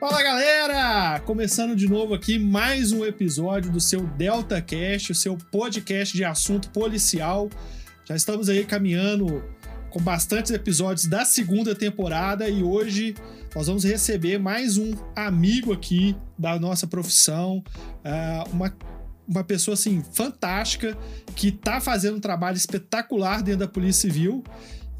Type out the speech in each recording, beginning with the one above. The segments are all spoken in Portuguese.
Fala galera! Começando de novo aqui mais um episódio do seu Delta Cast, o seu podcast de assunto policial. Já estamos aí caminhando com bastantes episódios da segunda temporada e hoje nós vamos receber mais um amigo aqui da nossa profissão, uh, uma, uma pessoa assim fantástica que está fazendo um trabalho espetacular dentro da Polícia Civil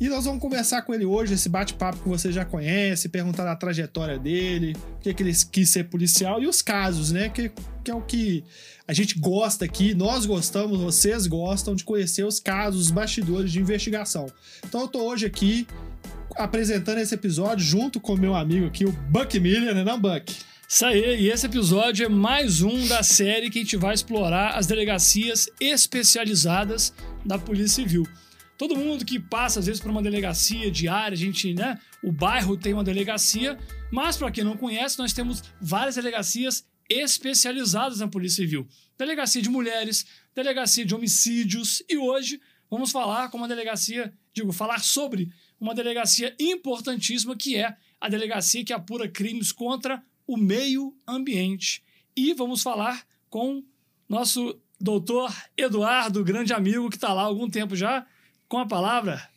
e nós vamos conversar com ele hoje, esse bate-papo que você já conhece, perguntar da trajetória dele, o que, que ele quis ser policial e os casos, né? Que, que é o que a gente gosta aqui, nós gostamos, vocês gostam de conhecer os casos, os bastidores de investigação. Então eu tô hoje aqui apresentando esse episódio junto com meu amigo aqui, o Buck Miller, né, não, Buck? Isso aí, e esse episódio é mais um da série que a gente vai explorar as delegacias especializadas da Polícia Civil. Todo mundo que passa, às vezes, por uma delegacia diária, a gente, né? O bairro tem uma delegacia, mas para quem não conhece, nós temos várias delegacias especializadas na Polícia Civil. Delegacia de mulheres, delegacia de homicídios e hoje vamos falar com uma delegacia, digo, falar sobre uma delegacia importantíssima que é a delegacia que apura crimes contra o meio ambiente. E vamos falar com nosso doutor Eduardo, grande amigo que está lá há algum tempo já com a palavra.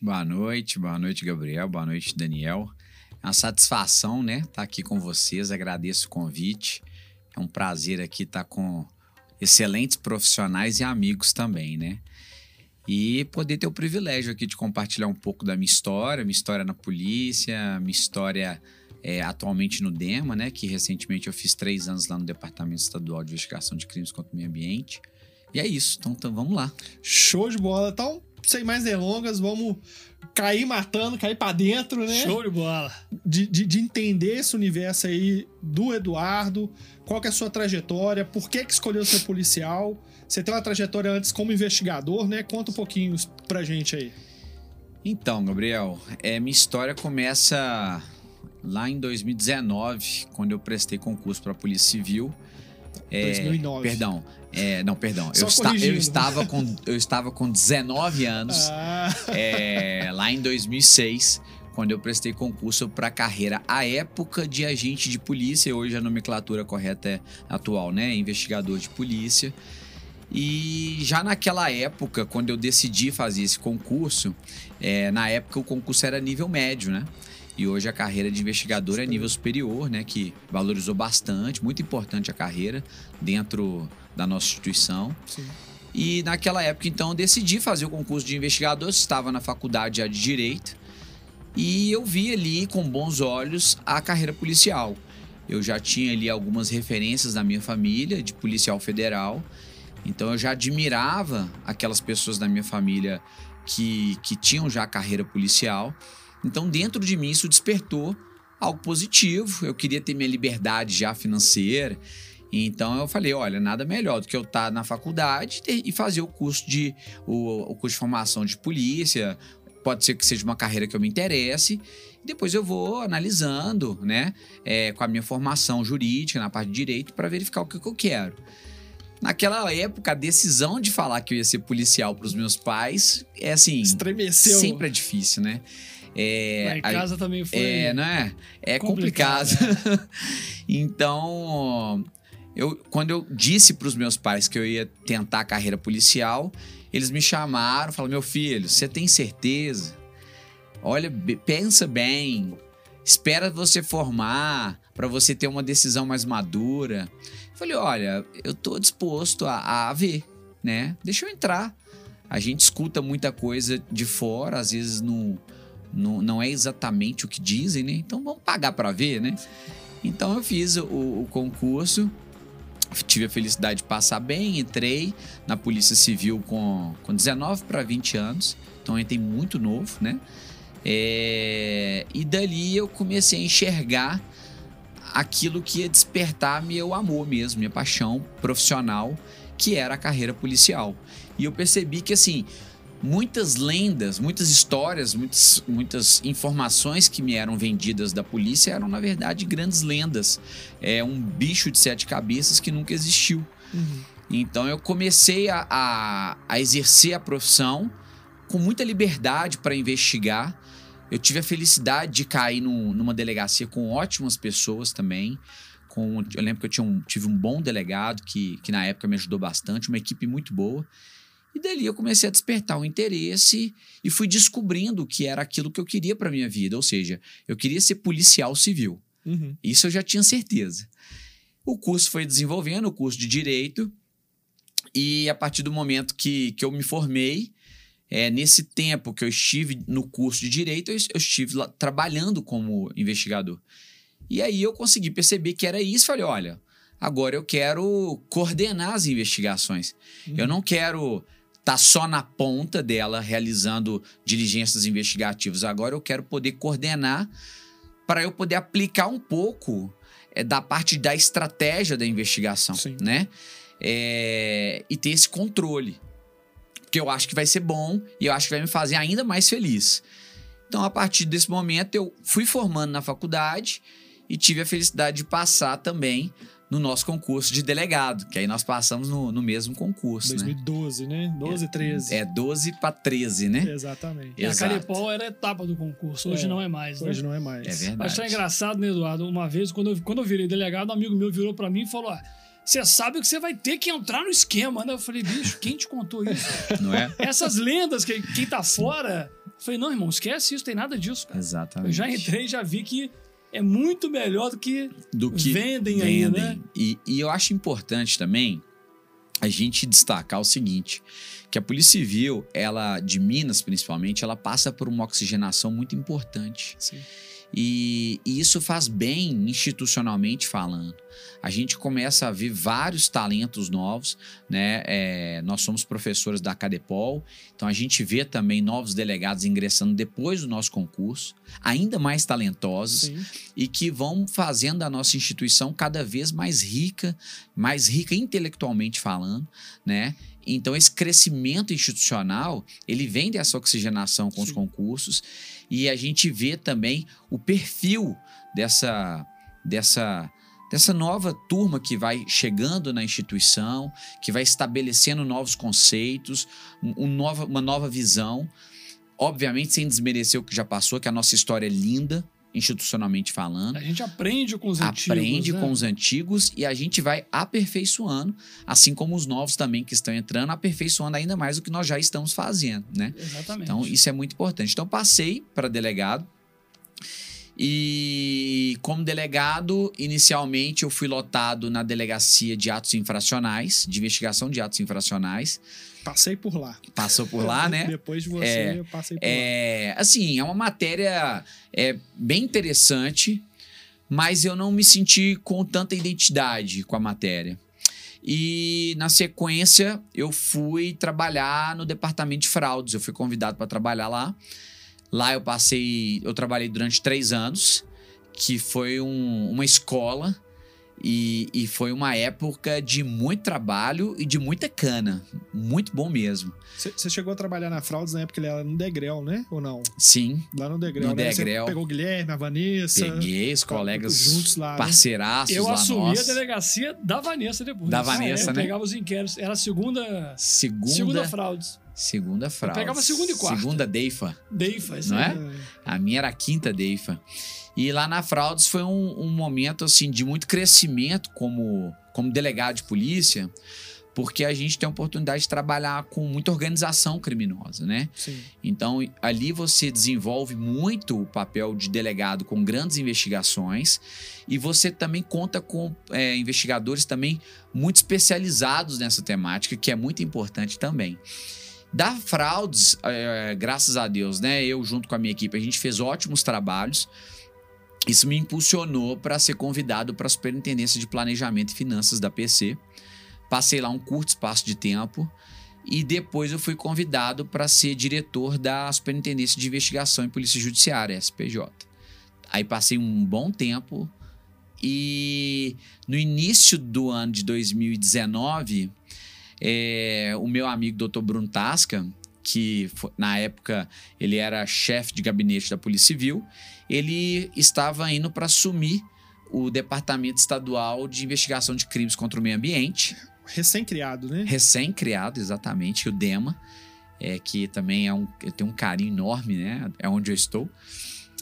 Boa noite, boa noite, Gabriel, boa noite, Daniel. É uma satisfação, né, estar tá aqui com vocês, agradeço o convite. É um prazer aqui estar tá com excelentes profissionais e amigos também, né? E poder ter o privilégio aqui de compartilhar um pouco da minha história, minha história na polícia, minha história é, atualmente no DEMA, né? Que recentemente eu fiz três anos lá no Departamento Estadual de Investigação de Crimes contra o Meio Ambiente. E é isso, então, então vamos lá. Show de bola. Então, sem mais delongas, vamos cair matando, cair para dentro, né? Show de bola. De, de, de, entender esse universo aí do Eduardo, qual que é a sua trajetória, por que que escolheu ser policial. Você tem uma trajetória antes como investigador, né? Conta um pouquinho pra gente aí. Então, Gabriel, é, minha história começa lá em 2019, quando eu prestei concurso para Polícia Civil. É, 2009. Perdão, é, não, perdão. Eu, esta, eu, estava com, eu estava com 19 anos, ah. é, lá em 2006, quando eu prestei concurso para carreira à época de agente de polícia. Hoje a nomenclatura correta é atual, né? Investigador de polícia. E já naquela época, quando eu decidi fazer esse concurso, é, na época o concurso era nível médio, né? E hoje a carreira de investigador é nível superior, né? Que valorizou bastante, muito importante a carreira dentro da nossa instituição. Sim. E naquela época, então, eu decidi fazer o concurso de investigador, estava na faculdade de Direito, e eu vi ali com bons olhos a carreira policial. Eu já tinha ali algumas referências da minha família de policial federal, então eu já admirava aquelas pessoas da minha família que, que tinham já carreira policial. Então, dentro de mim, isso despertou algo positivo. Eu queria ter minha liberdade já financeira. Então eu falei, olha, nada melhor do que eu estar tá na faculdade e fazer o curso de o, o curso de formação de polícia. Pode ser que seja uma carreira que eu me interesse. Depois eu vou analisando, né, é, com a minha formação jurídica na parte de direito para verificar o que, que eu quero. Naquela época, a decisão de falar que eu ia ser policial para os meus pais é assim. Estremeceu. Sempre é difícil, né? É, em casa a, também foi. É, não é? É complicado. complicado. Né? então, eu, quando eu disse para os meus pais que eu ia tentar a carreira policial, eles me chamaram, falaram: meu filho, você tem certeza? Olha, pensa bem, espera você formar para você ter uma decisão mais madura. Eu falei: olha, eu tô disposto a, a ver, né? Deixa eu entrar. A gente escuta muita coisa de fora, às vezes não, não, não é exatamente o que dizem, né? Então vamos pagar para ver, né? Então eu fiz o, o concurso tive a felicidade de passar bem, entrei na Polícia Civil com, com 19 para 20 anos, então entrei muito novo, né? É, e dali eu comecei a enxergar aquilo que ia despertar meu amor mesmo, minha paixão profissional, que era a carreira policial. E eu percebi que assim, muitas lendas, muitas histórias, muitas, muitas informações que me eram vendidas da polícia eram, na verdade, grandes lendas. É um bicho de sete cabeças que nunca existiu. Uhum. Então eu comecei a, a, a, exercer a profissão com muita liberdade para investigar. eu tive a felicidade de cair num, numa delegacia com ótimas pessoas também. Com, eu lembro que eu um, tive um bom delegado que, que na época me ajudou bastante, uma equipe muito boa. E dali eu comecei a despertar um interesse e fui descobrindo que era aquilo que eu queria para minha vida, ou seja, eu queria ser policial civil. Uhum. Isso eu já tinha certeza. O curso foi desenvolvendo, o curso de direito, e a partir do momento que, que eu me formei, é, nesse tempo que eu estive no curso de direito, eu, eu estive lá, trabalhando como investigador. E aí eu consegui perceber que era isso. Falei, olha, agora eu quero coordenar as investigações. Uhum. Eu não quero tá só na ponta dela realizando diligências investigativas. Agora eu quero poder coordenar para eu poder aplicar um pouco é, da parte da estratégia da investigação, Sim. né? É, e ter esse controle que eu acho que vai ser bom e eu acho que vai me fazer ainda mais feliz. Então, a partir desse momento, eu fui formando na faculdade e tive a felicidade de passar também no nosso concurso de delegado, que aí nós passamos no, no mesmo concurso. 2012, né? né? 12, 13. É, 12 para 13, né? Exatamente. E Exato. a Caripol era a etapa do concurso, hoje é, não é mais. Né? Hoje não é mais. É verdade. Mas é engraçado, né, Eduardo? Uma vez, quando eu, quando eu virei delegado, um amigo meu virou para mim e falou: ah, você sabe que você vai ter que entrar no esquema, né? Eu falei, bicho, quem te contou isso? Não é? Essas lendas que quem tá fora. Eu falei, não, irmão, esquece isso, tem nada disso. Cara. Exatamente. Eu já entrei e já vi que é muito melhor do que, do que vendem, vendem. aí, né? E, e eu acho importante também a gente destacar o seguinte, que a Polícia Civil, ela de Minas principalmente, ela passa por uma oxigenação muito importante. Sim. E, e, isso faz bem institucionalmente falando. A gente começa a ver vários talentos novos, né? É, nós somos professores da Cadepol, então a gente vê também novos delegados ingressando depois do nosso concurso, ainda mais talentosos Sim. e que vão fazendo a nossa instituição cada vez mais rica, mais rica intelectualmente falando, né? Então esse crescimento institucional, ele vem dessa oxigenação com Sim. os concursos e a gente vê também o perfil dessa, dessa, dessa nova turma que vai chegando na instituição, que vai estabelecendo novos conceitos, um, nova, uma nova visão. Obviamente, sem desmerecer o que já passou, que a nossa história é linda, institucionalmente falando. A gente aprende com os antigos. Aprende né? com os antigos e a gente vai aperfeiçoando, assim como os novos também que estão entrando, aperfeiçoando ainda mais o que nós já estamos fazendo, né? Exatamente. Então, isso é muito importante. Então, passei para delegado. E como delegado, inicialmente eu fui lotado na delegacia de atos infracionais, de investigação de atos infracionais. Passei por lá. Passou por lá, né? Depois de você, é, eu passei por é, lá. Assim, é uma matéria é, bem interessante, mas eu não me senti com tanta identidade com a matéria. E na sequência, eu fui trabalhar no departamento de fraudes. Eu fui convidado para trabalhar lá. Lá eu passei, eu trabalhei durante três anos, que foi um, uma escola e, e, foi uma época de muito trabalho e de muita cana. Muito bom mesmo. Você chegou a trabalhar na Fraudes na época ele era no Degrel, né? Ou não? Sim. Lá no Degrel. No né? Degrel. Você pegou o Guilherme, a Vanessa. Peguei os colegas juntos lá. Né? Parceiraços Eu lá assumi nós. a delegacia da Vanessa depois. Da Vanessa, ah, é, né? pegava os inquéritos. Era a segunda. Segunda. Segunda Fraudes. Segunda fraude. pegava segunda e quarta. Segunda Deifa. Deifa, não é? A minha era a quinta Deifa. E lá na Fraudes foi um, um, momento assim de muito crescimento como, como delegado de polícia, porque a gente tem a oportunidade de trabalhar com muita organização criminosa, né? Sim. Então ali você desenvolve muito o papel de delegado com grandes investigações e você também conta com é, investigadores também muito especializados nessa temática, que é muito importante também. Da Fraudes, é, graças a Deus, né? Eu junto com a minha equipe, a gente fez ótimos trabalhos. Isso me impulsionou para ser convidado para a Superintendência de Planejamento e Finanças da PC. Passei lá um curto espaço de tempo e depois eu fui convidado para ser diretor da Superintendência de Investigação e Polícia Judiciária, SPJ. Aí passei um bom tempo e no início do ano de 2019 é, o meu amigo Dr. Bruno Tasca, que na época ele era chefe de gabinete da Polícia Civil, ele estava indo para assumir o Departamento Estadual de Investigação de Crimes contra o Meio Ambiente. Recém-criado, né? Recém-criado, exatamente, o DEMA. é, que também é um, eu tenho um carinho enorme, né? É onde eu estou.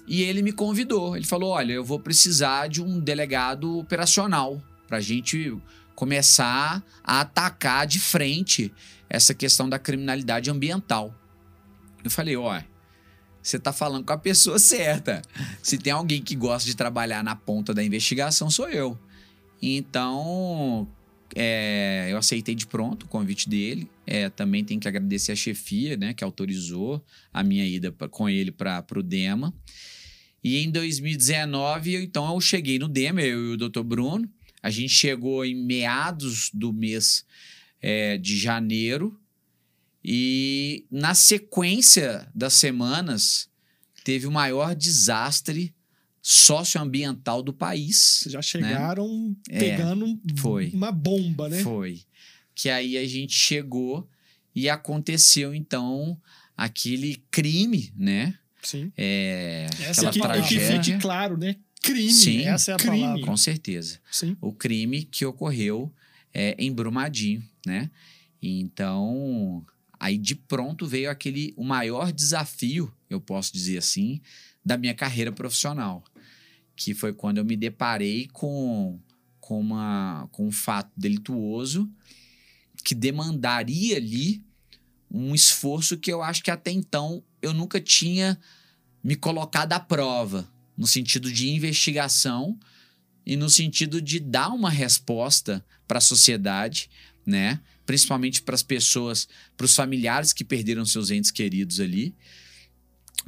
E ele me convidou. Ele falou: Olha, eu vou precisar de um delegado operacional para a gente começar a atacar de frente essa questão da criminalidade ambiental. Eu falei: Olha, você está falando com a pessoa certa. Se tem alguém que gosta de trabalhar na ponta da investigação, sou eu. Então, é, eu aceitei de pronto o convite dele. É, também tenho que agradecer a chefia, né, que autorizou a minha ida pra, com ele para o DEMA. E em 2019, eu, então, eu cheguei no DEMA, eu e o Dr. Bruno. A gente chegou em meados do mês é, de janeiro. E na sequência das semanas, teve o maior desastre socioambiental do país. Vocês já né? chegaram né? pegando é, foi, uma bomba, né? Foi. Que aí a gente chegou e aconteceu, então, aquele crime, né? Sim. É, Essa aquela que, tragédia. Que fique claro, né? Crime. Sim, Essa é a crime. palavra. Com certeza. Sim. O crime que ocorreu é, em Brumadinho, né? Então, aí de pronto veio aquele o maior desafio, eu posso dizer assim, da minha carreira profissional que foi quando eu me deparei com, com, uma, com um fato delituoso que demandaria ali um esforço que eu acho que até então eu nunca tinha me colocado à prova, no sentido de investigação e no sentido de dar uma resposta para a sociedade, né? Principalmente para as pessoas, para os familiares que perderam seus entes queridos ali,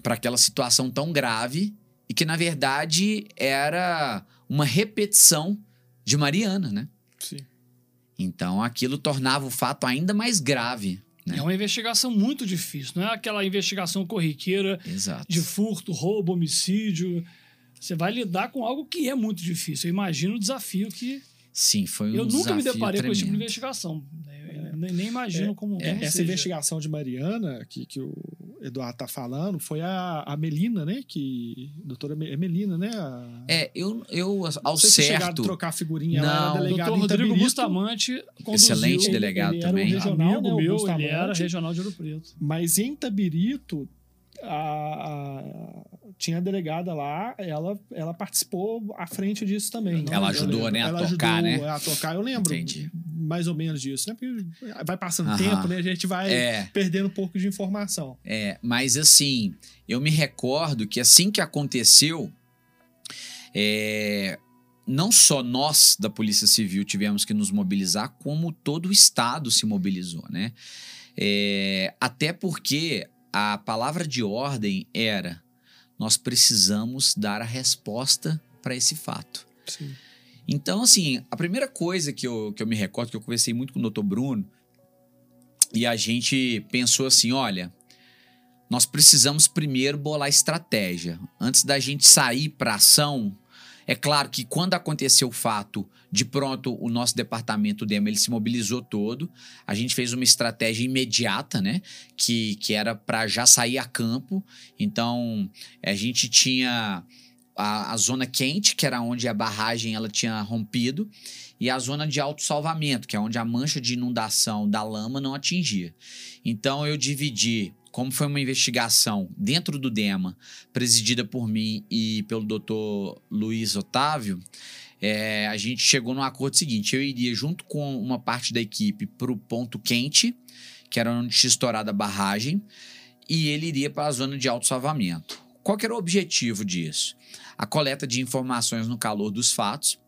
para aquela situação tão grave e que, na verdade, era uma repetição de Mariana, né? Sim. Então, aquilo tornava o fato ainda mais grave. Né? É uma investigação muito difícil, não é aquela investigação corriqueira Exato. de furto, roubo, homicídio. Você vai lidar com algo que é muito difícil. Eu imagino o desafio que. Sim, foi um Eu nunca me deparei tremendo. com esse tipo de investigação. Eu nem imagino é, como. É, como essa seja. investigação de Mariana, que, que o Eduardo tá falando, foi a, a Melina, né? Que. Doutora é Melina, né? A, É, eu, eu ao Não sei se certo. trocar figurinha Não, ela era delegada Doutor Rodrigo Bustamante conduziu. Excelente ele- delegado ele era o também. regional, Amigo né, o meu, Bustamante. ele era regional de Ouro Preto. Mas em Tabirito, a, a- tinha a delegada lá, ela, ela participou à frente disso também. Ela Eu ajudou, né, a tocar, ajudou, né? A tocar, eu lembro Entendi. Mais ou menos disso, né? Porque vai passando tempo, né? A gente vai É. perdendo um pouco de informação. É, mas assim, eu me recordo que assim que aconteceu, é, não só nós da Polícia Civil tivemos que nos mobilizar, como todo o Estado se mobilizou, né? É, até porque a palavra de ordem era: nós precisamos dar a resposta para esse fato. Sim. Então, assim, a primeira coisa que eu, que eu me recordo, que eu conversei muito com o Dr. Bruno, e a gente pensou assim: olha, nós precisamos primeiro bolar estratégia. Antes da gente sair para ação, é claro que quando aconteceu o fato, de pronto o nosso departamento DEMA ele se mobilizou todo. A gente fez uma estratégia imediata, né? Que, que era para já sair a campo. Então, a gente tinha a, a zona quente, que era onde a barragem ela tinha rompido, e a zona de autossalvamento, que é onde a mancha de inundação da lama não atingia. Então eu dividi, como foi uma investigação dentro do DEMA, presidida por mim e pelo doutor Luiz Otávio, é, a gente chegou no acordo seguinte: eu iria junto com uma parte da equipe para o ponto quente, que era onde tinha estourado a barragem, e ele iria para a zona de autossalvamento. Qual que era o objetivo disso? A coleta de informações no calor dos fatos.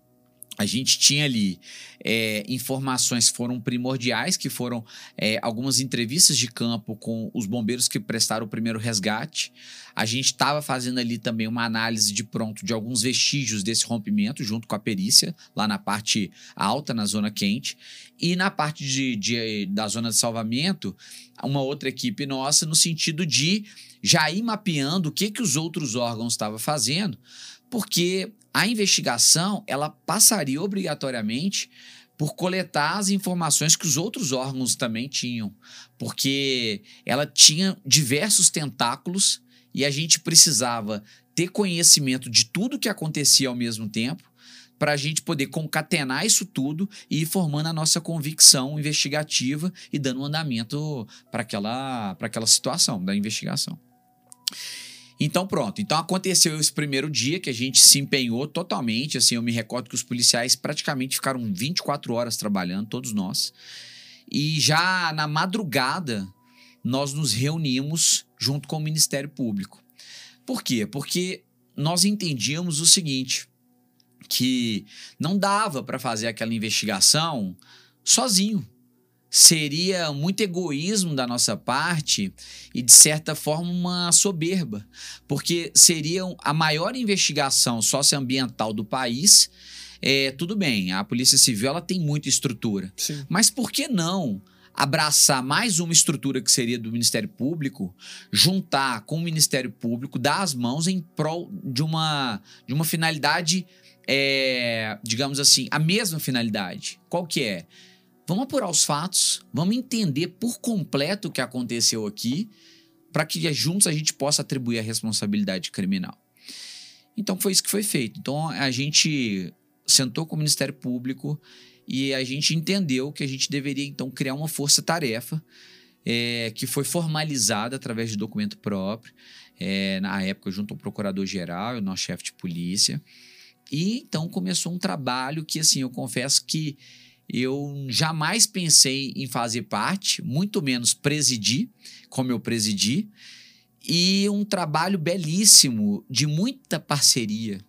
A gente tinha ali é, informações foram primordiais, que foram é, algumas entrevistas de campo com os bombeiros que prestaram o primeiro resgate. A gente estava fazendo ali também uma análise de pronto de alguns vestígios desse rompimento, junto com a perícia, lá na parte alta, na zona quente. E na parte de, de- da zona de salvamento, uma outra equipe nossa, no sentido de já ir mapeando o que, que os outros órgãos estavam fazendo, porque a investigação ela passaria obrigatoriamente por coletar as informações que os outros órgãos também tinham, porque ela tinha diversos tentáculos e a gente precisava ter conhecimento de tudo que acontecia ao mesmo tempo, para a gente poder concatenar isso tudo e ir formando a nossa convicção investigativa e dando um andamento para aquela, aquela situação da investigação. Então pronto, então aconteceu esse primeiro dia que a gente se empenhou totalmente, assim, eu me recordo que os policiais praticamente ficaram 24 horas trabalhando, todos nós. E já na madrugada nós nos reunimos junto com o Ministério Público. Por quê? Porque nós entendíamos o seguinte, que não dava para fazer aquela investigação sozinho seria muito egoísmo da nossa parte e, de certa forma, uma soberba, porque seria a maior investigação socioambiental do país. É, tudo bem, a Polícia Civil ela tem muita estrutura, Sim. mas por que não abraçar mais uma estrutura que seria do Ministério Público, juntar com o Ministério Público, dar as mãos em prol de uma, de uma finalidade, é, digamos assim, a mesma finalidade. Qual que é? Vamos apurar os fatos, vamos entender por completo o que aconteceu aqui, para que juntos a gente possa atribuir a responsabilidade criminal. Então foi isso que foi feito. Então a gente sentou com o Ministério Público e a gente entendeu que a gente deveria então criar uma força-tarefa é, que foi formalizada através de documento próprio, é, na época junto ao procurador-geral e nosso chefe de polícia. E então começou um trabalho que, assim, eu confesso que eu jamais pensei em fazer parte, muito menos presidir, como eu presidi, e um trabalho belíssimo de muita parceria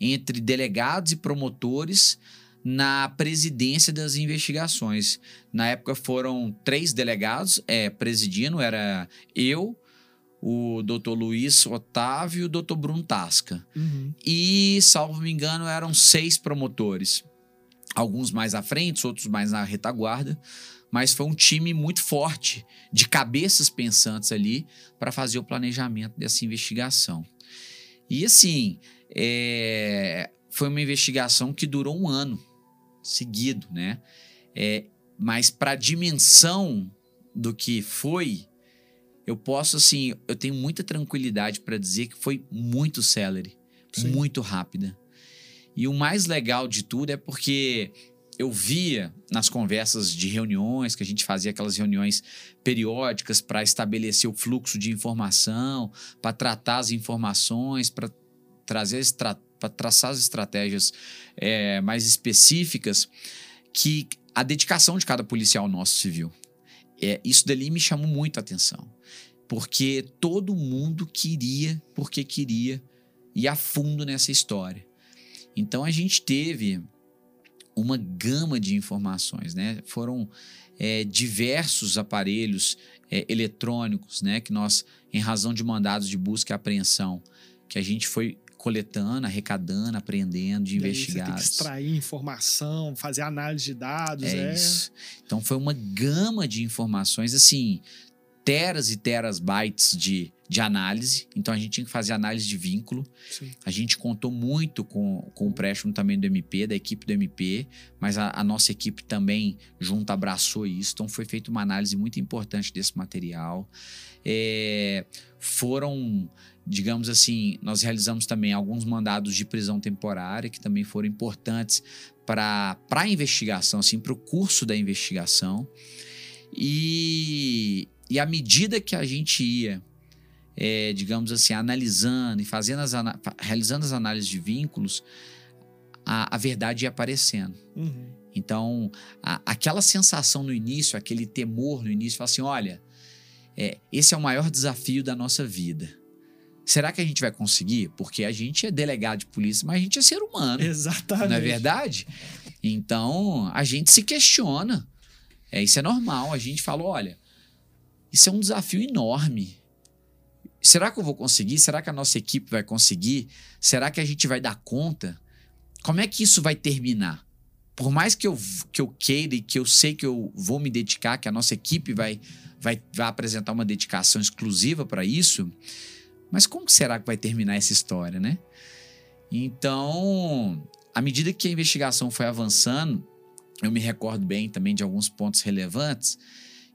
entre delegados e promotores na presidência das investigações. Na época foram três delegados é, presidindo, era eu, o doutor Luiz Otávio e o doutor Bruno Tasca. Uhum. E, salvo me engano, eram seis promotores alguns mais à frente, outros mais na retaguarda, mas foi um time muito forte de cabeças pensantes ali para fazer o planejamento dessa investigação. E assim, é, foi uma investigação que durou um ano seguido, né? É, mas para a dimensão do que foi, eu posso assim, eu tenho muita tranquilidade para dizer que foi muito celery, Sim. muito rápida. E o mais legal de tudo é porque eu via nas conversas de reuniões, que a gente fazia aquelas reuniões periódicas para estabelecer o fluxo de informação, para tratar as informações, para trazer para traçar as estratégias é, mais específicas, que a dedicação de cada policial nosso civil. É, isso dali me chamou muito a atenção. Porque todo mundo queria, porque queria, ir a fundo nessa história. Então a gente teve uma gama de informações, né? Foram é, diversos aparelhos é, eletrônicos, né? Que nós, em razão de mandados de busca e apreensão, que a gente foi coletando, arrecadando, aprendendo, de investigar. Extrair informação, fazer análise de dados. É, é, isso. Então foi uma gama de informações, assim, teras e teras bytes de, de análise. Então a gente tinha que fazer análise de vínculo. Sim. A gente contou muito com, com o empréstimo também do MP, da equipe do MP, mas a, a, nossa equipe também junto abraçou isso. Então foi feita uma análise muito importante desse material. É, foram, digamos assim, nós realizamos também alguns mandados de prisão temporária que também foram importantes para a investigação, assim, para o curso da investigação. E, e à medida que a gente ia, é, digamos assim, analisando e fazendo as realizando as análises de vínculos, a, a verdade ia aparecendo. Uhum. Então, a, aquela sensação no início, aquele temor no início, assim: olha, é, esse é o maior desafio da nossa vida. Será que a gente vai conseguir? Porque a gente é delegado de polícia, mas a gente é ser humano. Exatamente. Não é verdade? Então, a gente se questiona. É, isso é normal. A gente fala: olha, isso é um desafio enorme. Será que eu vou conseguir? Será que a nossa equipe vai conseguir? Será que a gente vai dar conta? Como é que isso vai terminar? Por mais que eu, que eu queira e que eu sei que eu vou me dedicar, que a nossa equipe vai, vai, vai apresentar uma dedicação exclusiva para isso, mas como será que vai terminar essa história, né? Então, à medida que a investigação foi avançando, eu me recordo bem também de alguns pontos relevantes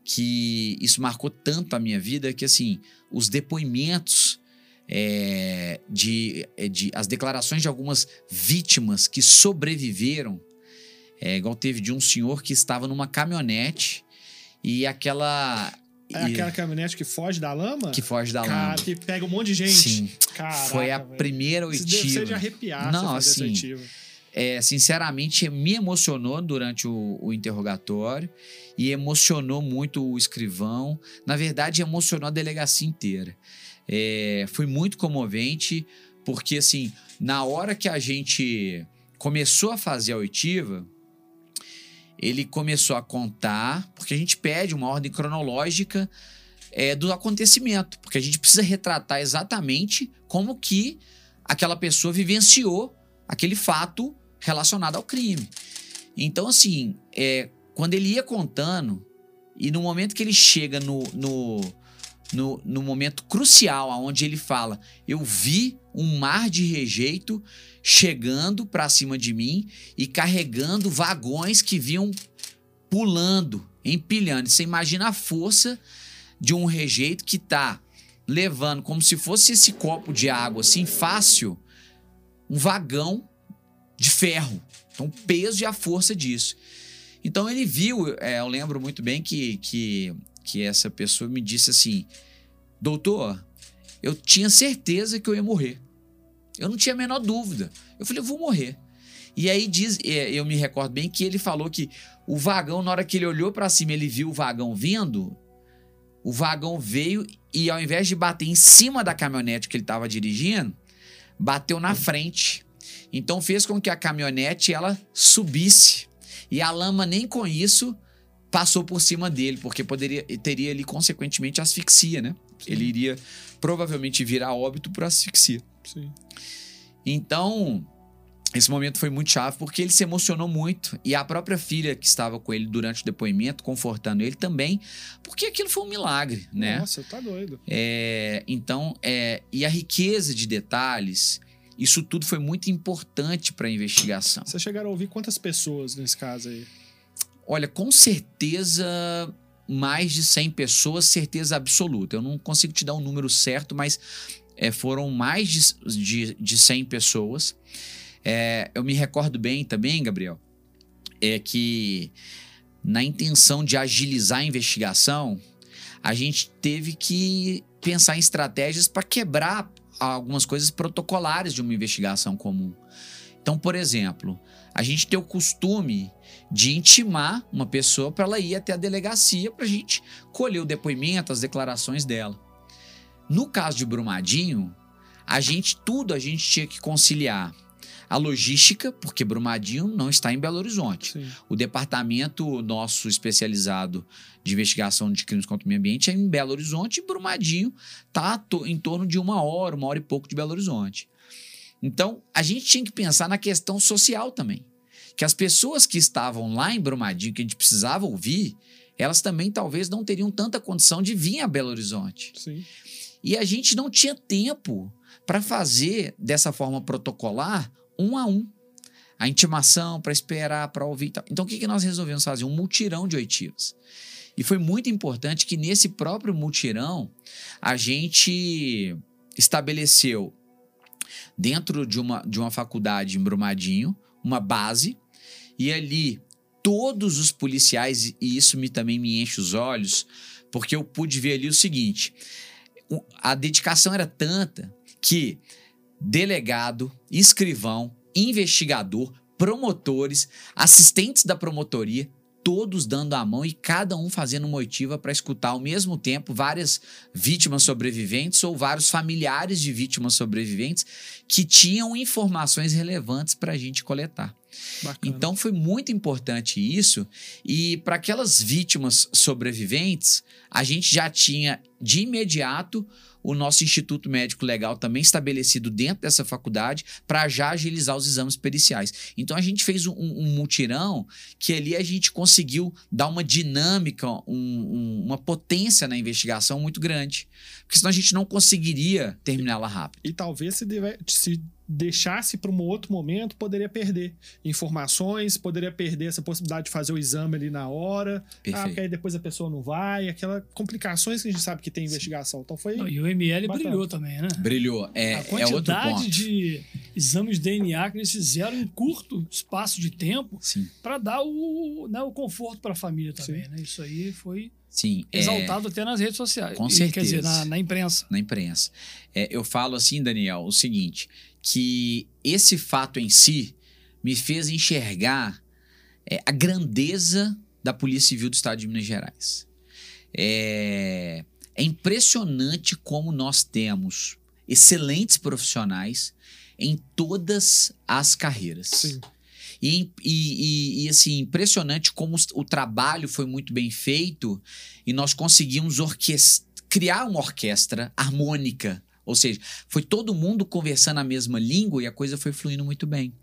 que isso marcou tanto a minha vida que, assim, os depoimentos é, de, é, de as declarações de algumas vítimas que sobreviveram, é, igual teve de um senhor que estava numa caminhonete e aquela é aquela caminhonete que foge da lama? Que foge da Cara, lama. que pega um monte de gente. Sim. Caraca, Foi a véio. primeira oitiva. Isso deve ser de arrepiar Não, assim, é, sinceramente, me emocionou durante o, o, interrogatório e emocionou muito o escrivão. Na verdade, emocionou a delegacia inteira. É, foi muito comovente, porque, assim, na hora que a gente começou a fazer a oitiva, ele começou a contar, porque a gente pede uma ordem cronológica é, do acontecimento, porque a gente precisa retratar exatamente como que aquela pessoa vivenciou aquele fato relacionado ao crime. Então, assim, é, quando ele ia contando, e no momento que ele chega no, no, no, no momento crucial, onde ele fala: Eu vi um mar de rejeito chegando para cima de mim e carregando vagões que vinham pulando, empilhando. Você imagina a força de um rejeito que tá levando como se fosse esse copo de água assim fácil, um vagão de ferro. Então, o peso e a força disso. Então ele viu, é, eu lembro muito bem que, que, que essa pessoa me disse assim: Doutor, eu tinha certeza que eu ia morrer. Eu não tinha a menor dúvida. Eu falei, eu vou morrer. E aí diz, é, eu me recordo bem que ele falou que o vagão, na hora que ele olhou para cima, ele viu o vagão vindo. O vagão veio e ao invés de bater em cima da caminhonete que ele estava dirigindo, bateu na frente. Então fez com que a caminhonete ela subisse. E a lama nem com isso passou por cima dele, porque poderia teria ali consequentemente asfixia, né? Sim. Ele iria provavelmente virar óbito por asfixia. Sim. Então, esse momento foi muito chave porque ele se emocionou muito e a própria filha que estava com ele durante o depoimento, confortando ele também, porque aquilo foi um milagre, né? Nossa, tá doido. É, então, é, e a riqueza de detalhes, isso tudo foi muito importante para a investigação. Vocês chegaram a ouvir quantas pessoas nesse caso aí? Olha, com certeza mais de 100 pessoas, certeza absoluta. Eu não consigo te dar um número certo, mas é, foram mais de, de, de 100 pessoas. É, eu me recordo bem também, Gabriel, é que na intenção de agilizar a investigação, a gente teve que pensar em estratégias para quebrar algumas coisas protocolares de uma investigação comum. Então, por exemplo, a gente tem o costume de intimar uma pessoa para ela ir até a delegacia para a gente colher o depoimento, as declarações dela. No caso de Brumadinho, a gente tudo a gente tinha que conciliar a logística, porque Brumadinho não está em Belo Horizonte. Sim. O departamento nosso especializado de investigação de crimes contra o meio ambiente é em Belo Horizonte e Brumadinho está em torno de uma hora, uma hora e pouco de Belo Horizonte. Então, a gente tinha que pensar na questão social também. Que as pessoas que estavam lá em Brumadinho, que a gente precisava ouvir, elas também talvez não teriam tanta condição de vir a Belo Horizonte. Sim. E a gente não tinha tempo para fazer dessa forma protocolar um a um. A intimação para esperar, para ouvir. Tal. Então, o que, que nós resolvemos fazer? Um multirão de oitivas. E foi muito importante que nesse próprio multirão a gente estabeleceu dentro de uma, de uma faculdade em Brumadinho uma base e ali todos os policiais e isso me também me enche os olhos porque eu pude ver ali o seguinte a dedicação era tanta que delegado, escrivão, investigador, promotores, assistentes da promotoria, todos dando a mão e cada um fazendo uma oitiva para escutar ao mesmo tempo várias vítimas sobreviventes ou vários familiares de vítimas sobreviventes que tinham informações relevantes para a gente coletar. Bacana. Então foi muito importante isso e para aquelas vítimas sobreviventes a gente já tinha de imediato o nosso Instituto Médico Legal também estabelecido dentro dessa faculdade para já agilizar os exames periciais. Então a gente fez um, um mutirão que ali a gente conseguiu dar uma dinâmica, um, um, uma potência na investigação muito grande. Porque senão a gente não conseguiria terminá-la rápido. E talvez se, deve, se deixasse para um outro momento, poderia perder informações, poderia perder essa possibilidade de fazer o exame ali na hora. Ah, Perfeito. Ah, porque aí depois a pessoa não vai, aquelas complicações que a gente sabe que tem investigação. Então foi. Não, e o ML bacana. brilhou também, né? Brilhou. É, a quantidade é de exames de DNA que eles fizeram em curto espaço de tempo para dar o, né, o conforto para a família também, Sim. né? Isso aí foi. Sim, é exaltado é... até nas redes sociais. Com certeza. Quer dizer, na, na imprensa. Na imprensa. É, eu falo assim, Daniel, o seguinte: que esse fato em si me fez enxergar é, a grandeza da Polícia Civil do Estado de Minas Gerais. É, é impressionante como nós temos excelentes profissionais em todas as carreiras. Sim. E, e, e, assim, impressionante como o trabalho foi muito bem feito e nós conseguimos criar uma orquestra harmônica. Ou seja, foi todo mundo conversando a mesma língua e a coisa foi fluindo muito bem.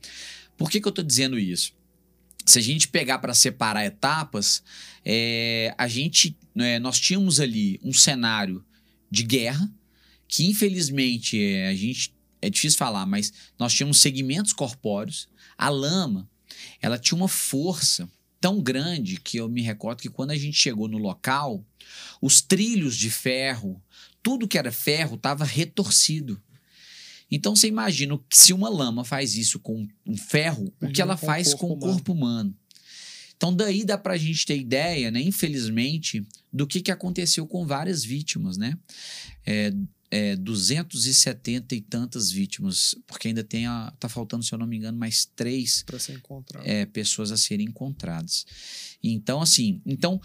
Por que, que eu estou dizendo isso? Se a gente pegar para separar etapas, é, a gente, é, nós tínhamos ali um cenário de guerra que infelizmente é, a gente é difícil falar, mas nós tínhamos segmentos corpóreos a lama, ela tinha uma força tão grande que eu me recordo que quando a gente chegou no local, os trilhos de ferro, tudo que era ferro estava retorcido. Então você imagina que se uma lama faz isso com um ferro, o que ela faz com o corpo humano. Então daí dá para a gente ter ideia, né, infelizmente, do que, que aconteceu com várias vítimas, né? É, é, 270 e tantas vítimas, porque ainda tem a, tá faltando, se eu não me engano, mais três é, pessoas a serem encontradas. Então, assim, então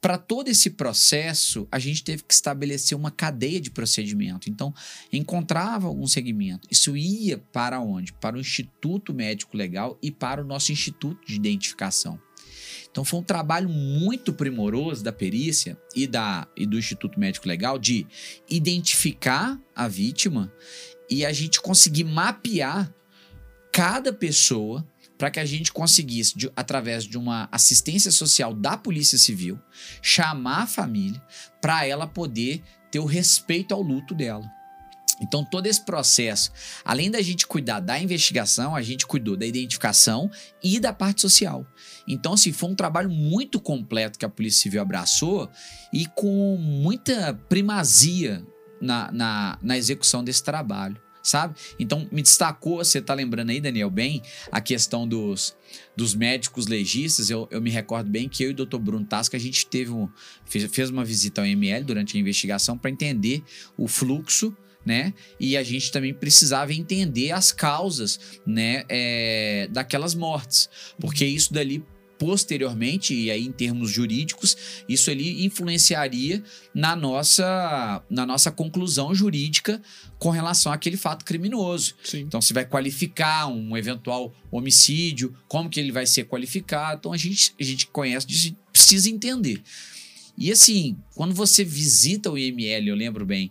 para todo esse processo, a gente teve que estabelecer uma cadeia de procedimento. Então, encontrava algum segmento. Isso ia para onde? Para o Instituto Médico Legal e para o nosso Instituto de Identificação. Então foi um trabalho muito primoroso da perícia e, da, e do Instituto Médico Legal de identificar a vítima e a gente conseguir mapear cada pessoa para que a gente conseguisse, de, através de uma assistência social da Polícia Civil, chamar a família para ela poder ter o respeito ao luto dela. Então, todo esse processo, além da gente cuidar da investigação, a gente cuidou da identificação e da parte social. Então, assim, foi um trabalho muito completo que a Polícia Civil abraçou e com muita primazia na, na, na execução desse trabalho sabe? Então me destacou, você tá lembrando aí, Daniel, bem, a questão dos, dos médicos legistas. Eu, eu me recordo bem que eu e o Dr. Bruno Tasca, a gente teve um, fez, fez uma visita ao ML durante a investigação para entender o fluxo né? E a gente também precisava entender as causas, né, é, daquelas mortes, porque isso dali posteriormente, e aí em termos jurídicos, isso ali influenciaria na nossa, na nossa conclusão jurídica com relação àquele fato criminoso. Sim. Então, se vai qualificar um eventual homicídio, como que ele vai ser qualificado. Então, a gente, a gente conhece disso, precisa entender. E assim, quando você visita o IML, eu lembro bem,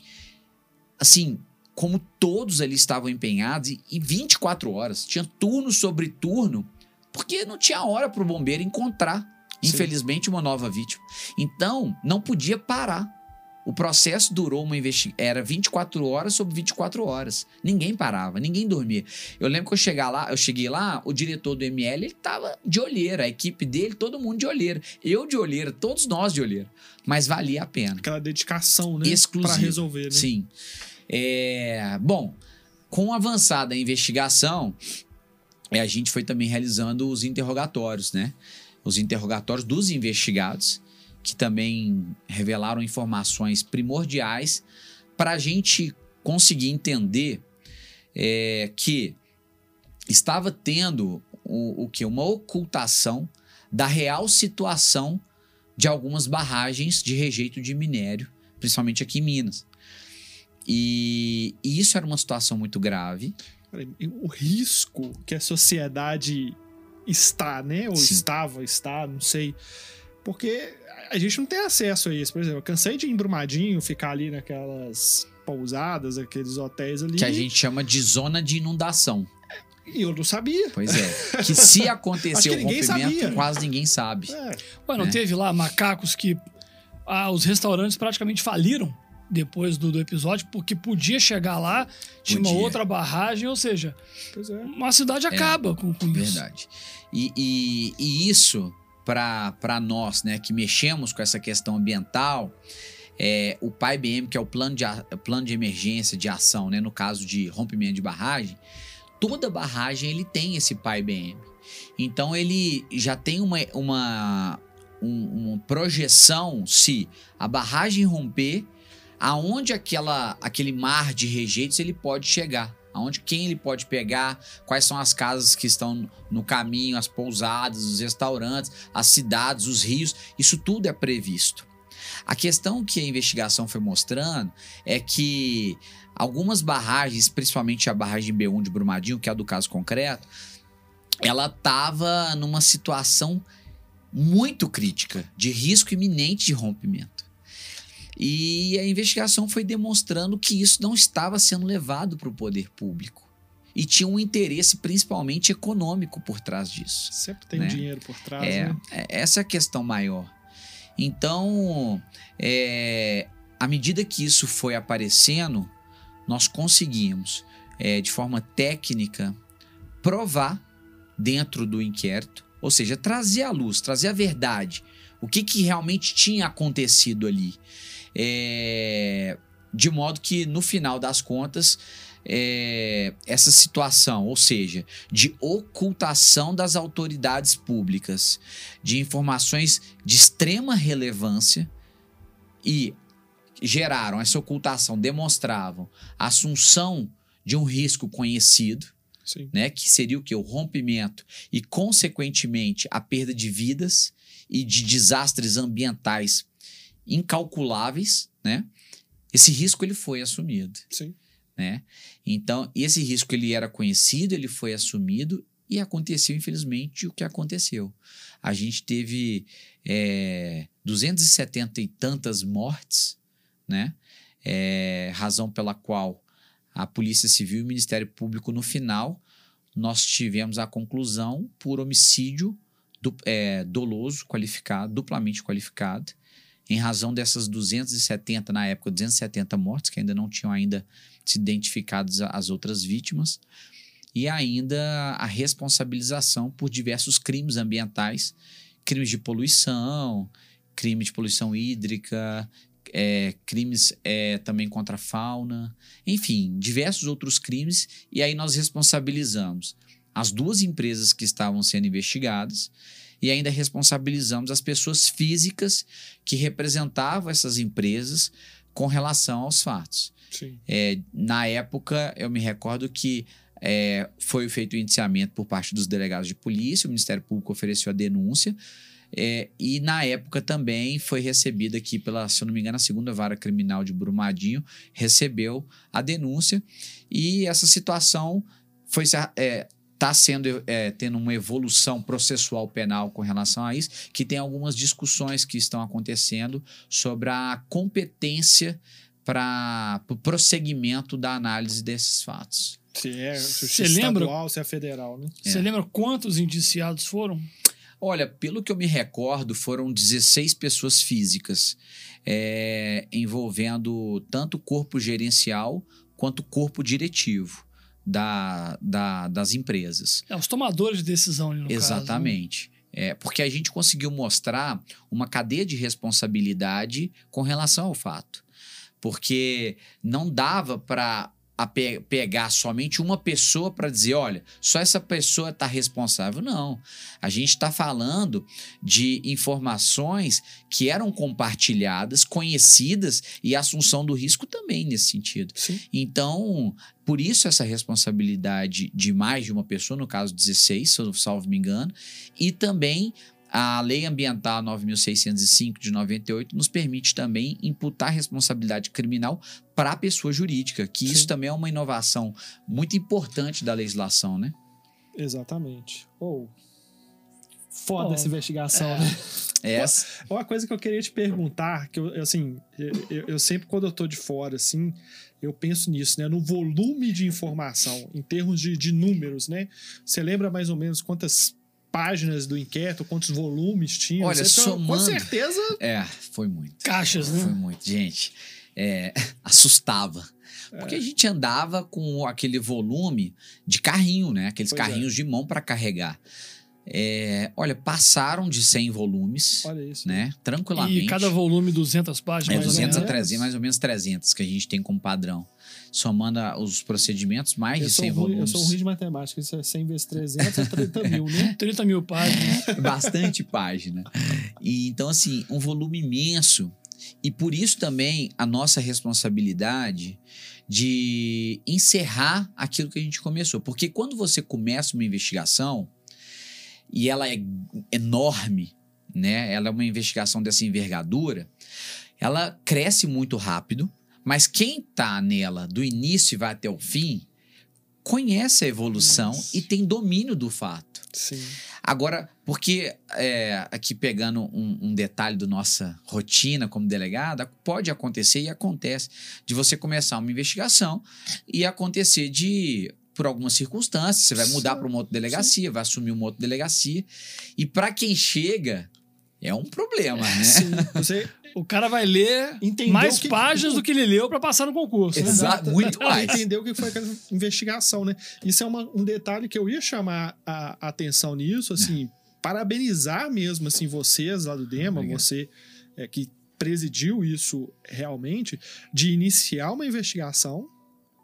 assim, como todos ali estavam empenhados, e, 24 horas, tinha turno sobre turno, porque não tinha hora para o bombeiro encontrar, Sim. infelizmente, uma nova vítima. Então, não podia parar. O processo durou uma investigação. Era 24 horas sobre 24 horas. Ninguém parava, ninguém dormia. Eu lembro que eu chegar lá, eu cheguei lá, o diretor do ML, ele tava de olheira, a equipe dele, todo mundo de olheira. Eu de olheira, todos nós de olheira. Mas valia a pena. Aquela dedicação, né? Exclusiva. Pra resolver, né? Sim. É, bom, com a avançada investigação, é, a gente foi também realizando os interrogatórios, né? Os interrogatórios dos investigados, que também revelaram informações primordiais para a gente conseguir entender é, que estava tendo o, o que? Uma ocultação da real situação de algumas barragens de rejeito de minério, principalmente aqui em Minas. E, e isso era uma situação muito grave. O risco que a sociedade está, né? Ou Sim. estava, está, não sei. Porque a gente não tem acesso a isso. Por exemplo, eu cansei de ir em Brumadinho, ficar ali naquelas pousadas, aqueles hotéis ali. Que a gente chama de zona de inundação. E eu não sabia. Pois é. Que se acontecer o rompimento, sabia. quase ninguém sabe. É. Ué, não é. teve lá macacos que ah, os restaurantes praticamente faliram depois do, do episódio, porque podia chegar lá, tinha podia. uma outra barragem, ou seja, é. uma cidade é. acaba é, com, com isso. Verdade. E, e, e isso, para nós, né, que mexemos com essa questão ambiental, é, o PAIBM, que é o plano de, plano de emergência de ação, né, no caso de rompimento de barragem, toda barragem ele tem esse PAIBM. Então ele já tem uma, uma, um, uma projeção se a barragem romper, aonde aquela, aquele mar de rejeitos ele pode chegar. Aonde quem ele pode pegar, quais são as casas que estão no caminho, as pousadas, os restaurantes, as cidades, os rios, isso tudo é previsto. A questão que a investigação foi mostrando é que algumas barragens, principalmente a barragem B1 de Brumadinho, que é a do caso concreto, ela estava numa situação muito crítica, de risco iminente de rompimento. E a investigação foi demonstrando que isso não estava sendo levado para o poder público. E tinha um interesse principalmente econômico por trás disso. Sempre tem né? dinheiro por trás, é, né? É, essa é a questão maior. Então, é, à medida que isso foi aparecendo, nós conseguimos, é, de forma técnica, provar dentro do inquérito, ou seja, trazer à luz, trazer a verdade, o que, que realmente tinha acontecido ali. É, de modo que, no final das contas, é, essa situação, ou seja, de ocultação das autoridades públicas de informações de extrema relevância e geraram essa ocultação, demonstravam a assunção de um risco conhecido, Sim. né, que seria o que o rompimento e consequentemente a perda de vidas e de desastres ambientais incalculáveis, né? Esse risco ele foi assumido. Sim. Né? Então, esse risco ele era conhecido, ele foi assumido e aconteceu, infelizmente, o que aconteceu. A gente teve é, 270 e tantas mortes né? É, razão pela qual a Polícia Civil e o Ministério Público, no final, nós tivemos a conclusão por homicídio du, é, doloso, qualificado, duplamente qualificado, em razão dessas 270, na época, 270 mortes, que ainda não tinham ainda se identificado as outras vítimas, e ainda a responsabilização por diversos crimes ambientais, crimes de poluição, crime de poluição hídrica, é, crimes é, também contra a fauna, enfim, diversos outros crimes, e aí nós responsabilizamos as duas empresas que estavam sendo investigadas e ainda responsabilizamos as pessoas físicas que representavam essas empresas com relação aos fatos. É, na época, eu me recordo que é, foi feito o indiciamento por parte dos delegados de polícia, o Ministério Público ofereceu a denúncia, é, e na época também foi recebida aqui pela, se eu não me engano, a segunda vara criminal de Brumadinho recebeu a denúncia e essa situação foi é, está sendo é, tendo uma evolução processual penal com relação a isso, que tem algumas discussões que estão acontecendo sobre a competência para o pro prosseguimento da análise desses fatos. Se é se lembra, estadual, se é federal, né? Você é. lembra quantos indiciados foram? Olha, pelo que eu me recordo, foram 16 pessoas físicas, é, envolvendo tanto o corpo gerencial quanto o corpo diretivo da, da, das empresas. É, os tomadores de decisão, no Exatamente. Caso, né? É, porque a gente conseguiu mostrar uma cadeia de responsabilidade com relação ao fato. Porque não dava para a pe pegar somente uma pessoa para dizer, olha, só essa pessoa está responsável. Não. A gente está falando de informações que eram compartilhadas, conhecidas e a assunção do risco também nesse sentido. Sim. Então, por isso essa responsabilidade de mais de uma pessoa, no caso 16, se eu salvo me engano, e também a Lei Ambiental 9605 de 98 nos permite também imputar responsabilidade criminal para a pessoa jurídica, que Sim. isso também é uma inovação muito importante da legislação, né? Exatamente. Ou oh, foda oh, essa investigação, é. né? Essa. Uma coisa que eu queria te perguntar, que eu, assim, eu, eu, sempre quando eu tô de fora, assim, eu penso nisso, né? No volume de informação, em termos de, de números, né? Você lembra mais ou menos quantas páginas do inquérito, quantos volumes tinha. Olha, somando... Com certeza. É, foi muito. Caixas, né? Foi muito. Gente, é, assustava. Porque a gente andava com aquele volume de carrinho, né? Aqueles Pois é. carrinhos de mão para carregar. É, olha, passaram de 100 volumes, Olha isso. né? Tranquilamente. E cada volume 200 páginas. É mais ou 200 a menos. 300, mais ou menos 300 que a gente tem como padrão. Somando os procedimentos, mais Eu de sou, 100 ruim, eu volumes. sou ruim de matemática. Isso é 100 vezes 300 é 30 mil, né? 30 mil páginas. Bastante página. E, então, assim, um volume imenso. E por isso também a nossa responsabilidade de encerrar aquilo que a gente começou. Porque quando você começa uma investigação e ela é enorme, né? Ela é uma investigação dessa envergadura, ela cresce muito rápido, mas quem tá nela do início e vai até o fim conhece a evolução e tem domínio do fato. Sim. Agora, porque é, aqui pegando um, um detalhe da nossa rotina como delegada, pode acontecer e acontece de você começar uma investigação e acontecer de por algumas circunstâncias, você vai mudar Sim, para uma outra delegacia, vai assumir uma outra delegacia e para quem chega é um problema, né? Sim. Você O cara vai ler entendeu mais que- páginas do que ele leu para passar no concurso. né? Exato. muito mais. Entender o que foi aquela investigação, né? Isso é uma- um detalhe que eu ia chamar a, a atenção nisso, assim, parabenizar mesmo, assim, vocês lá do Dema, Obrigado. você é, que presidiu isso realmente, de iniciar uma investigação,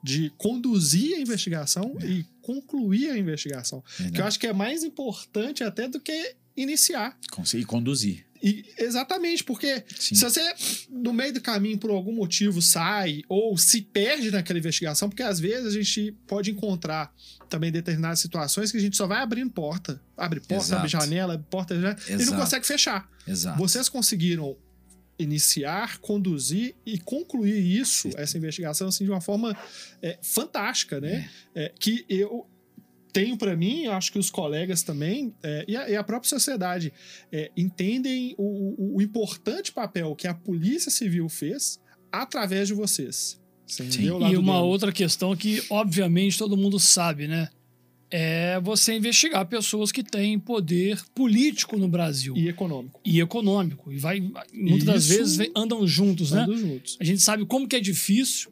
de conduzir a investigação e concluir a investigação. Que eu acho que é mais importante até do que iniciar. Conseguir conduzir. E, exatamente, porque Sim. se você, no meio do caminho, por algum motivo, sai ou se perde naquela investigação, porque às vezes a gente pode encontrar também determinadas situações que a gente só vai abrindo porta. Abre porta, Exato. abre janela, abre porta, janela, e não consegue fechar. Exato. Vocês conseguiram iniciar, conduzir e concluir isso, essa investigação, assim, de uma forma é, fantástica, né? É, que eu tenho para mim, eu acho que os colegas também, é, e, a, e a própria sociedade, é, entendem o, o- o importante papel que a Polícia Civil fez através de vocês. Você E uma outra questão que, obviamente, todo mundo sabe, né? É você investigar pessoas que têm poder político no Brasil E econômico. e econômico. E vai, muitas das Isso- vezes, vem- andam juntos, né? Todos juntos. A gente sabe como que é difícil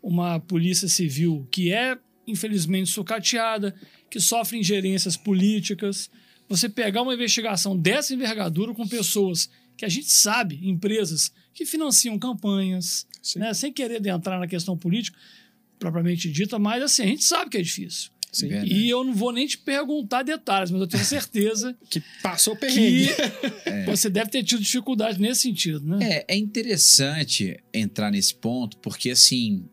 uma polícia civil que é, infelizmente, sucateada, que sofre ingerências políticas. Você pegar uma investigação dessa envergadura com pessoas que a gente sabe, empresas que financiam campanhas, né, sem querer entrar na questão política propriamente dita, mas assim, a gente sabe que é difícil. Sim. Verdade. E eu não vou nem te perguntar detalhes, mas eu tenho certeza Que passou perrengue. que você deve ter tido dificuldade nesse sentido, né? É, é interessante entrar nesse ponto, porque assim,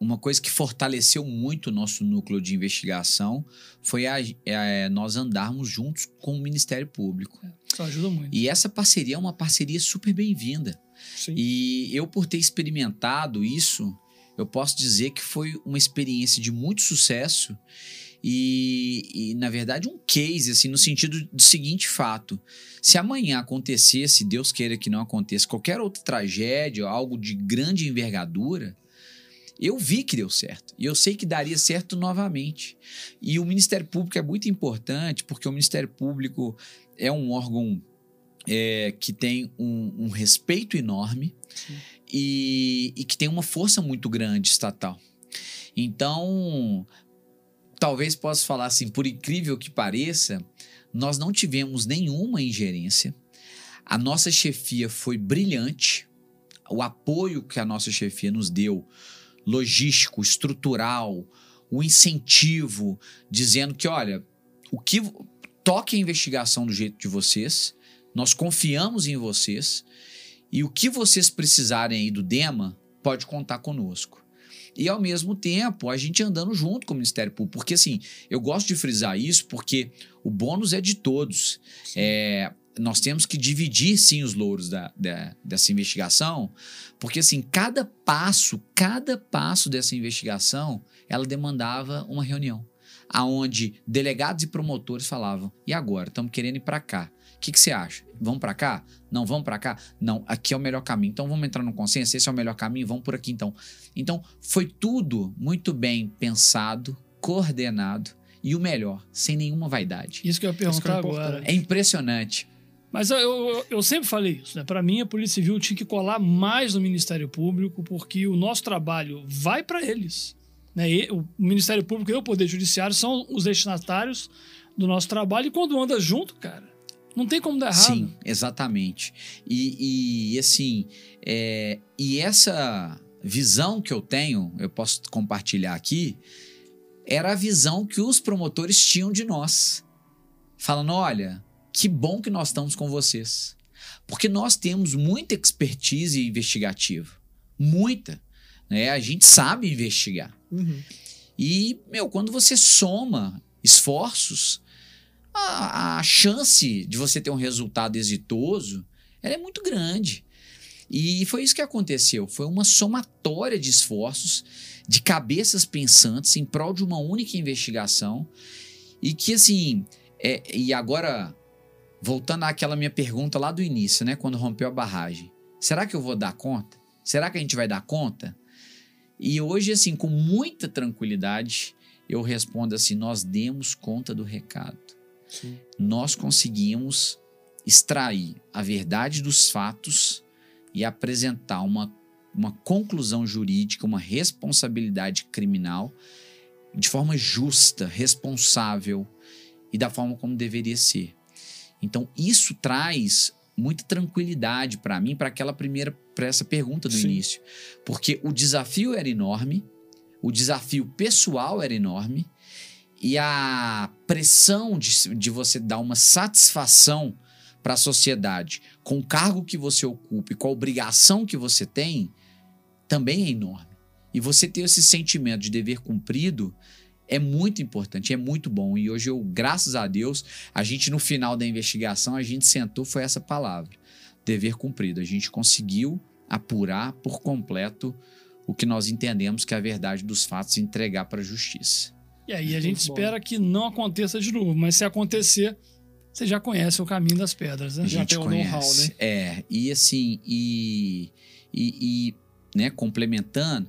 uma coisa que fortaleceu muito o nosso núcleo de investigação foi a- é, nós andarmos juntos com o Ministério Público. Isso ajuda muito. E essa parceria é uma parceria super bem-vinda. E eu, por ter experimentado isso, eu posso dizer que foi uma experiência de muito sucesso e, e, na verdade, um case, assim, no sentido do seguinte fato. Se amanhã acontecesse, Deus queira que não aconteça, qualquer outra tragédia, algo de grande envergadura, eu vi que deu certo. E eu sei que daria certo novamente. E o Ministério Público é muito importante, porque o Ministério Público é um órgão é, que tem um, um respeito enorme e, e que tem uma força muito grande estatal. Então, talvez possa falar assim, por incrível que pareça, nós não tivemos nenhuma ingerência. A nossa chefia foi brilhante. O apoio que a nossa chefia nos deu, logístico, estrutural, o incentivo, dizendo que, olha, o que toque a investigação do jeito de vocês, nós confiamos em vocês e o que vocês precisarem aí do DEMA pode contar conosco. E ao mesmo tempo, a gente andando junto com o Ministério Público, porque assim, eu gosto de frisar isso porque o bônus é de todos. É, nós temos que dividir sim os louros da, da- dessa investigação, porque assim, cada passo, cada passo dessa investigação, ela demandava uma reunião, aonde delegados e promotores falavam: "E agora, estamos querendo ir para cá. O que, que você acha? Vamos para cá? Não, vamos para cá? Não, aqui é o melhor caminho. Então vamos entrar no consenso, esse é o melhor caminho, vamos por aqui então. Então, foi tudo muito bem pensado, coordenado e o melhor, sem nenhuma vaidade. Isso que eu ia é perguntar agora. É impressionante. Mas eu, eu, sempre falei isso, né? Para mim, a Polícia Civil tinha que colar mais no Ministério Público, porque o nosso trabalho vai para eles. Né? E, o Ministério Público e o Poder Judiciário são os destinatários do nosso trabalho, e quando anda junto, cara, não tem como dar errado. Sim, exatamente. E, e assim, é, e essa visão que eu tenho, eu posso compartilhar aqui, era a visão que os promotores tinham de nós. Falando: olha, que bom que nós estamos com vocês. Porque nós temos muita expertise investigativa. Muita. Né? A gente sabe investigar. Uhum. E, meu, quando você soma esforços, a, a, chance de você ter um resultado exitoso é muito grande. E foi isso que aconteceu. Foi uma somatória de esforços, de cabeças pensantes em prol de uma única investigação. E que, assim, é, e agora voltando àquela minha pergunta lá do início, né? Quando rompeu a barragem. Será que eu vou dar conta? Será que a gente vai dar conta? E hoje, assim, com muita tranquilidade, eu respondo assim: nós demos conta do recado. Sim. Nós conseguimos extrair a verdade dos fatos e apresentar uma, uma conclusão jurídica, uma responsabilidade criminal de forma justa, responsável e da forma como deveria ser. Então, isso traz muita tranquilidade para mim, para aquela primeira, para essa pergunta do Sim. início. Porque o desafio era enorme, o desafio pessoal era enorme, e a pressão de, de você dar uma satisfação para a sociedade com o cargo que você ocupa e com a obrigação que você tem também é enorme. E você ter esse sentimento de dever cumprido é muito importante, é muito bom. E hoje eu, graças a Deus, a gente no final da investigação, a gente sentou, foi essa palavra, dever cumprido. A gente conseguiu apurar por completo o que nós entendemos que é a verdade dos fatos e entregar para a justiça. E aí a gente espera que não aconteça de novo, mas se acontecer, você já conhece o caminho das pedras, né? A gente já tem o know-how, né? É, e assim, e, e, e né, complementando,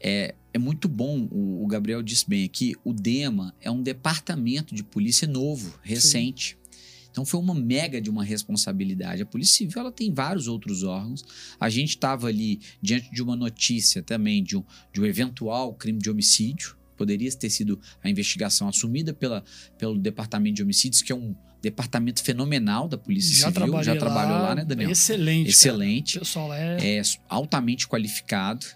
é, é muito bom, o, o, Gabriel disse bem aqui, o DEMA é um departamento de polícia novo, recente. Sim. Então foi uma mega de uma responsabilidade. A Polícia Civil ela tem vários outros órgãos. A gente estava ali diante de uma notícia também de um, de um eventual crime de homicídio. Poderia ter sido a investigação assumida pela, pelo Departamento de Homicídios, que é um departamento fenomenal da Polícia já Civil. Já trabalhou lá, lá, né, Daniel? Excelente. Excelente. Cara. O pessoal é... é altamente qualificado.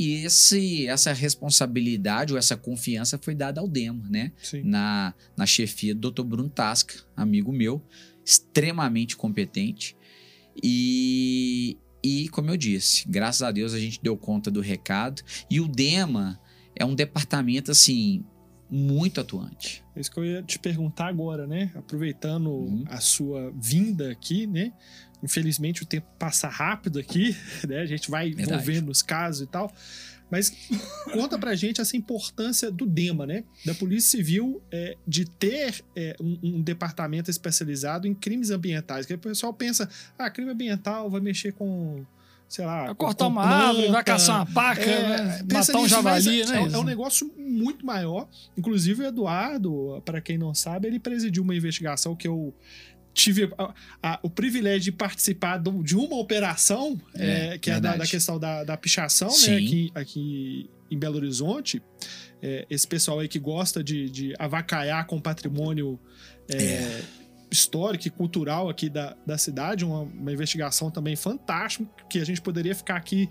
E esse, essa responsabilidade ou essa confiança foi dada ao Dema, né? Sim. Na, na chefia do Dr. Bruno Tasca, amigo meu, extremamente competente. E, e, como eu disse, graças a Deus a gente deu conta do recado. E o DEMA é um departamento, assim, muito atuante. É isso que eu ia te perguntar agora, né? Aproveitando uhum. a sua vinda aqui, né? Infelizmente o tempo passa rápido aqui, né? A gente vai Verdade. envolvendo os casos e tal. Mas conta pra gente essa importância do DEMA, né? Da Polícia Civil é, de ter é, um, um, departamento especializado em crimes ambientais. Que o pessoal pensa, ah, crime ambiental vai mexer com, sei lá. Vai cortar uma árvore, vai caçar uma paca, é, né? matar um javali, né? É, é, um negócio muito maior. Inclusive, o Eduardo, para quem não sabe, ele presidiu uma investigação que eu tive a, a, o privilégio de participar do, de uma operação, é, é, que é da, da, questão da, da pichação, né? Aqui, aqui em Belo Horizonte. É, esse pessoal aí que gosta de, de avacaiar com patrimônio é, é. histórico e cultural aqui da, da cidade, uma, uma, investigação também fantástica, que a gente poderia ficar aqui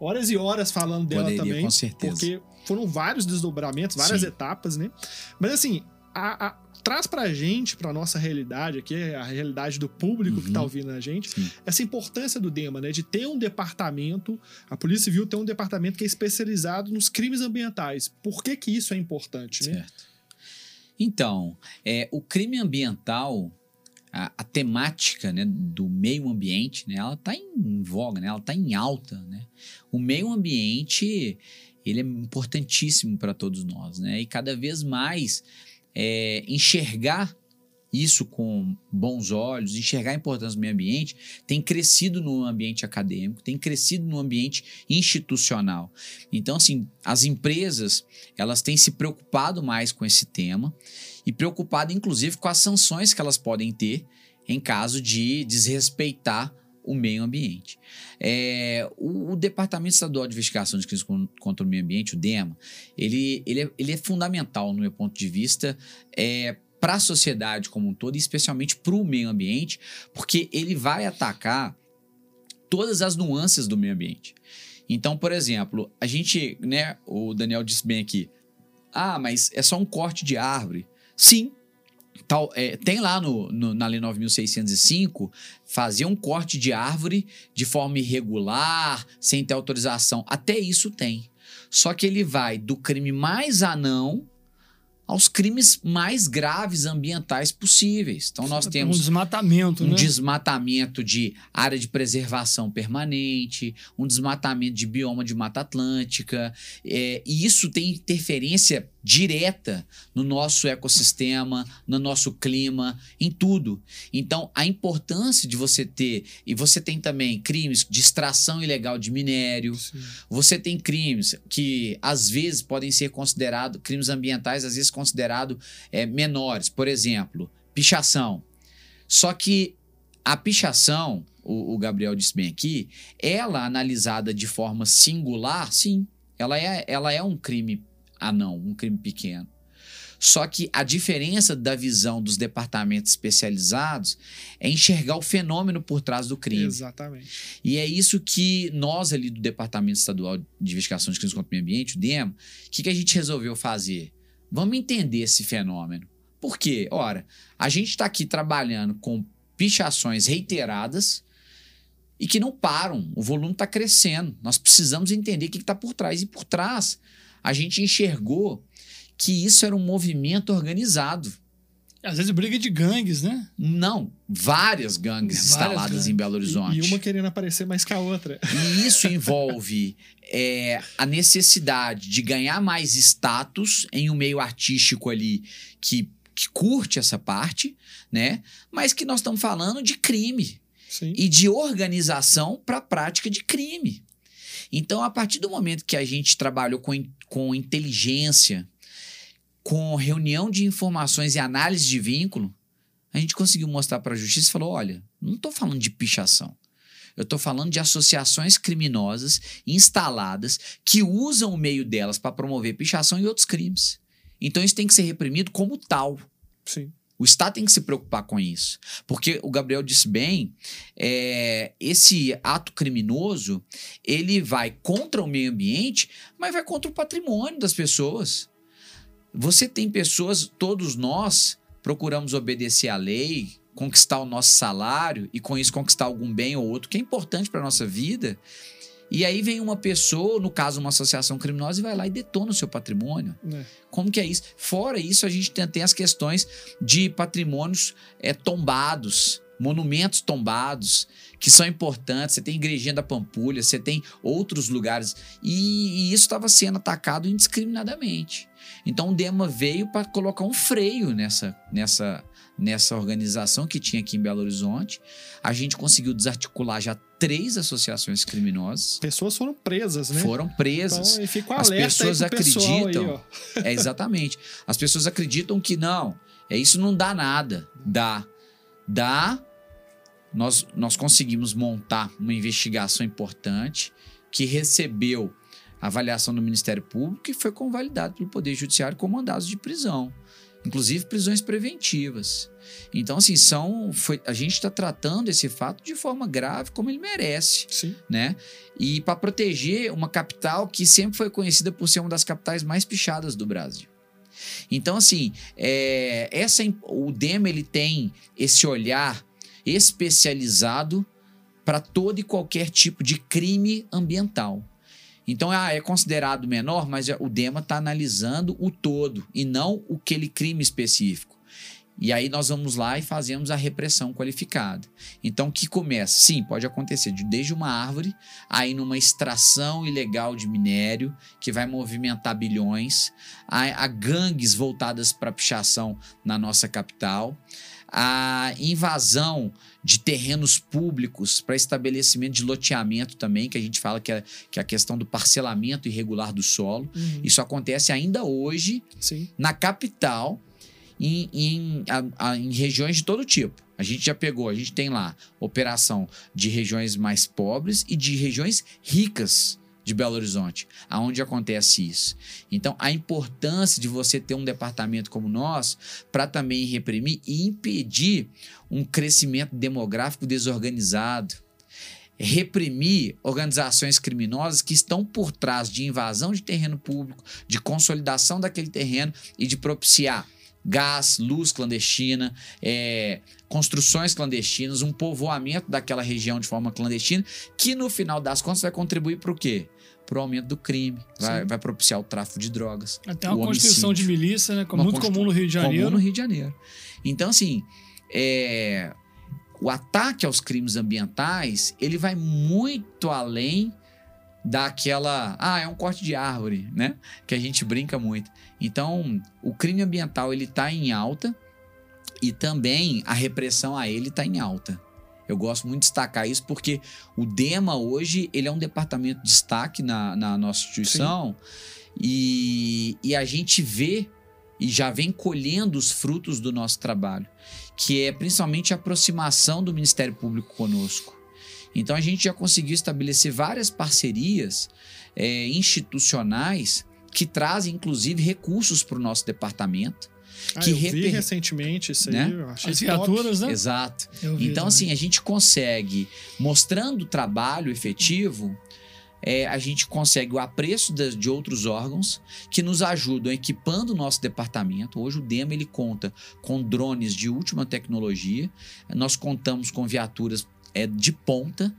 horas e horas falando dela poderia, também. Com certeza. Porque foram vários desdobramentos, várias Sim. etapas, né? Mas assim, a, a, traz pra gente, pra nossa realidade aqui, a realidade do público uhum. que tá uhum. ouvindo a gente, Sim. essa importância do DEMA, né? De ter um departamento, a Polícia Civil ter um departamento que é especializado nos crimes ambientais. Por que que isso é importante, né? Certo. Então, é, o crime ambiental, a, a, temática né, do meio ambiente, né, ela está em voga, né, ela está em alta. Né? O meio ambiente ele é importantíssimo para todos nós, né? E cada vez mais é, enxergar isso com bons olhos, enxergar a importância do meio ambiente, tem crescido no ambiente acadêmico, tem crescido no ambiente institucional. Então, assim, as empresas, elas têm se preocupado mais com esse tema e preocupado, inclusive, com as sanções que elas podem ter em caso de desrespeitar o meio ambiente. É, o, o, Departamento Estadual de Investigação de Crimes contra o Meio Ambiente, o DEMA, ele, ele, é, ele é fundamental, no meu ponto de vista, é, para a sociedade como um todo, e especialmente para o meio ambiente, porque ele vai atacar todas as nuances do meio ambiente. Então, por exemplo, a gente, né, o Daniel disse bem aqui, ah, mas é só um corte de árvore. Sim, Tal, é, tem lá no, no, na Lei 9.605 fazer um corte de árvore de forma irregular, sem ter autorização. Até isso tem. Só que ele vai do crime mais anão aos crimes mais graves ambientais possíveis. Então nós temos um desmatamento, um né? desmatamento de área de preservação permanente, um desmatamento de bioma de Mata Atlântica, é, e isso tem interferência direta no nosso ecossistema, no nosso clima, em tudo. Então, a importância de você ter, e você tem também crimes de extração ilegal de minério, Sim. você tem crimes que às vezes podem ser considerados, crimes ambientais, às vezes considerados é, menores, por exemplo, pichação. Só que a pichação, o, o Gabriel disse bem aqui, ela analisada de forma singular, sim, ela é, ela é um crime ah, não, um crime pequeno. Só que a diferença da visão dos departamentos especializados é enxergar o fenômeno por trás do crime. Exatamente. E é isso que nós ali do Departamento Estadual de Investigação de Crimes contra o Meio Ambiente, o DEM, o que, que a gente resolveu fazer? Vamos entender esse fenômeno. Por quê? Ora, a gente está aqui trabalhando com pichações reiteradas e que não param. O volume está crescendo. Nós precisamos entender o que está por trás. E por trás a gente enxergou que isso era um movimento organizado. Às vezes briga de gangues, né? Não, várias gangues várias instaladas gangues. em Belo Horizonte. E, uma querendo aparecer mais que a outra. E isso envolve é, a necessidade de ganhar mais status em um meio artístico ali que, que curte essa parte, né? Mas que nós estamos falando de crime. Sim. E de organização para a prática de crime. Então, a partir do momento que a gente trabalhou com, com inteligência, com reunião de informações e análise de vínculo, a gente conseguiu mostrar para a justiça e falou: olha, não estou falando de pichação. Eu estou falando de associações criminosas instaladas que usam o meio delas para promover pichação e outros crimes. Então isso tem que ser reprimido como tal. Sim. O Estado tem que se preocupar com isso. Porque o Gabriel disse bem, é, esse ato criminoso, ele vai contra o meio ambiente, mas vai contra o patrimônio das pessoas. Você tem pessoas, todos nós procuramos obedecer à lei, conquistar o nosso salário e com isso conquistar algum bem ou outro que é importante para a nossa vida. E aí vem uma pessoa, no caso uma associação criminosa, e vai lá e detona o seu patrimônio. É. Como que é isso? Fora isso, a gente tem, tem as questões de patrimônios é, tombados, monumentos tombados, que são importantes. Você tem Igrejinha da Pampulha, você tem outros lugares. E, e isso estava sendo atacado indiscriminadamente. Então o Dema veio para colocar um freio nessa, nessa, nessa organização que tinha aqui em Belo Horizonte. A gente conseguiu desarticular já três associações criminosas. Pessoas foram presas, né? Foram presas. Então, fica um As pessoas acreditam. Aí, é exatamente. As pessoas acreditam que não. É isso não dá nada. Dá. Dá. Nós, nós conseguimos montar uma investigação importante que recebeu avaliação do Ministério Público e foi convalidado pelo Poder Judiciário com mandados de prisão inclusive prisões preventivas. Então, assim, são, foi, a gente está tratando esse fato de forma grave, como ele merece. Sim. Né? E para proteger uma capital que sempre foi conhecida por ser uma das capitais mais pichadas do Brasil. Então, assim, é, essa, o DEMA ele tem esse olhar especializado para todo e qualquer tipo de crime ambiental. Então, ah, é considerado menor, mas o DEMA está analisando o todo e não aquele crime específico. E aí nós vamos lá e fazemos a repressão qualificada. Então, o que começa? Sim, pode acontecer de, desde uma árvore, aí numa extração ilegal de minério, que vai movimentar bilhões, a, a gangues voltadas para pichação na nossa capital, a invasão de terrenos públicos para estabelecimento de loteamento também, que a gente fala que é, que é a questão do parcelamento irregular do solo. Uhum. Isso acontece ainda hoje Sim. na capital em, em, a, a, em regiões de todo tipo. A gente já pegou, a gente tem lá operação de regiões mais pobres e de regiões ricas de Belo Horizonte, aonde acontece isso. Então, a importância de você ter um departamento como nós para também reprimir e impedir um crescimento demográfico desorganizado, reprimir organizações criminosas que estão por trás de invasão de terreno público, de consolidação daquele terreno e de propiciar gás, luz clandestina, é, construções clandestinas, um povoamento daquela região de forma clandestina, que no final das contas vai contribuir para o quê? Para o aumento do crime, vai, vai, propiciar o tráfico de drogas. Até uma constituição de milícia, né? Muito comum no Rio de Janeiro. Comum no Rio de Janeiro. Então, assim, é, o ataque aos crimes ambientais, ele vai muito além daquela, ah, é um corte de árvore, né? Que a gente brinca muito. Então, o crime ambiental ele tá em alta e também a repressão a ele está em alta. Eu gosto muito de destacar isso porque o DEMA hoje ele é um departamento de destaque na, na nossa instituição e, e a gente vê e já vem colhendo os frutos do nosso trabalho, que é principalmente a aproximação do Ministério Público conosco. Então a gente já conseguiu estabelecer várias parcerias é, institucionais que trazem, inclusive, recursos para o nosso departamento. Ah, que eu reper... vi recentemente isso aí, né? eu achei As viaturas, né? Exato. então, assim, a gente consegue, mostrando o trabalho efetivo, é, a gente consegue o apreço de, de, outros órgãos que nos ajudam equipando o nosso departamento. Hoje o DEMA ele conta com drones de última tecnologia, nós contamos com viaturas é, de ponta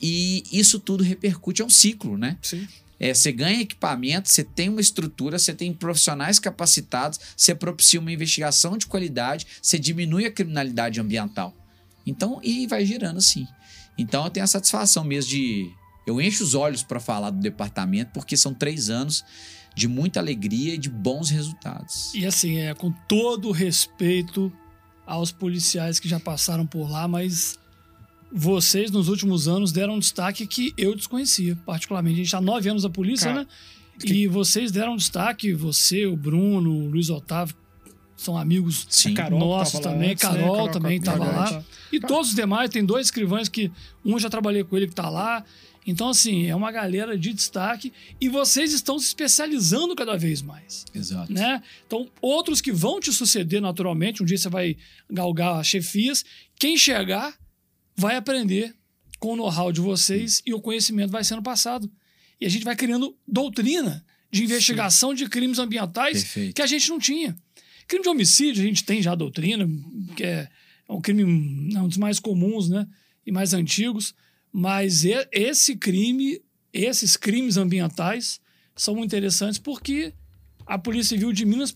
e isso tudo repercute, é um ciclo, né? Sim. É, você ganha equipamento, você tem uma estrutura, você tem profissionais capacitados, você propicia uma investigação de qualidade, você diminui a criminalidade ambiental. Então, e vai girando assim. Então, eu tenho a satisfação mesmo de eu encho os olhos para falar do departamento, porque são três anos de muita alegria e de bons resultados. E assim, é com todo respeito aos policiais que já passaram por lá, mas vocês nos últimos anos deram um destaque que eu desconhecia, particularmente. A gente está nove anos da polícia, Cara, né? Que... E vocês deram um destaque, você, o Bruno, o Luiz Otávio, são amigos Sim. nossos também. Antes, Carol, né? Carol, também estava lá. E todos os demais, tem dois escrivães que um já trabalhei com ele que está lá. Então, assim, é uma galera de destaque e vocês estão se especializando cada vez mais. Exato. Né? Então, outros que vão te suceder naturalmente, um dia você vai galgar chefias, quem chegar vai aprender com o know-how de vocês Sim. e o conhecimento vai sendo passado. E a gente vai criando doutrina de investigação Sim. de crimes ambientais Perfeito. que a gente não tinha. Crime de homicídio, a gente tem já doutrina, que é um crime um dos mais comuns né? e mais antigos. Mas esse crime, esses crimes ambientais são muito interessantes porque a Polícia Civil de Minas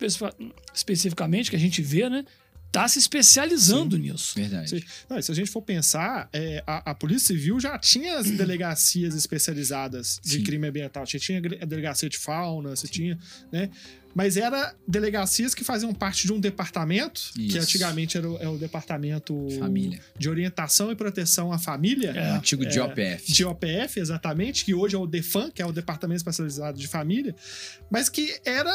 especificamente, que a gente vê, né? Está se especializando Sim, nisso. Verdade. Não, se a gente for pensar, é, a, a, Polícia Civil já tinha as delegacias especializadas de Sim. crime ambiental. Você tinha a delegacia de fauna, você Sim. tinha, né? mas era delegacias que faziam parte de um departamento, Isso. que antigamente era o, é o, departamento família. de orientação e proteção à família. É, o antigo DOPF. É, DOPF, exatamente, que hoje é o DEFAN, que é o Departamento Especializado de Família, mas que era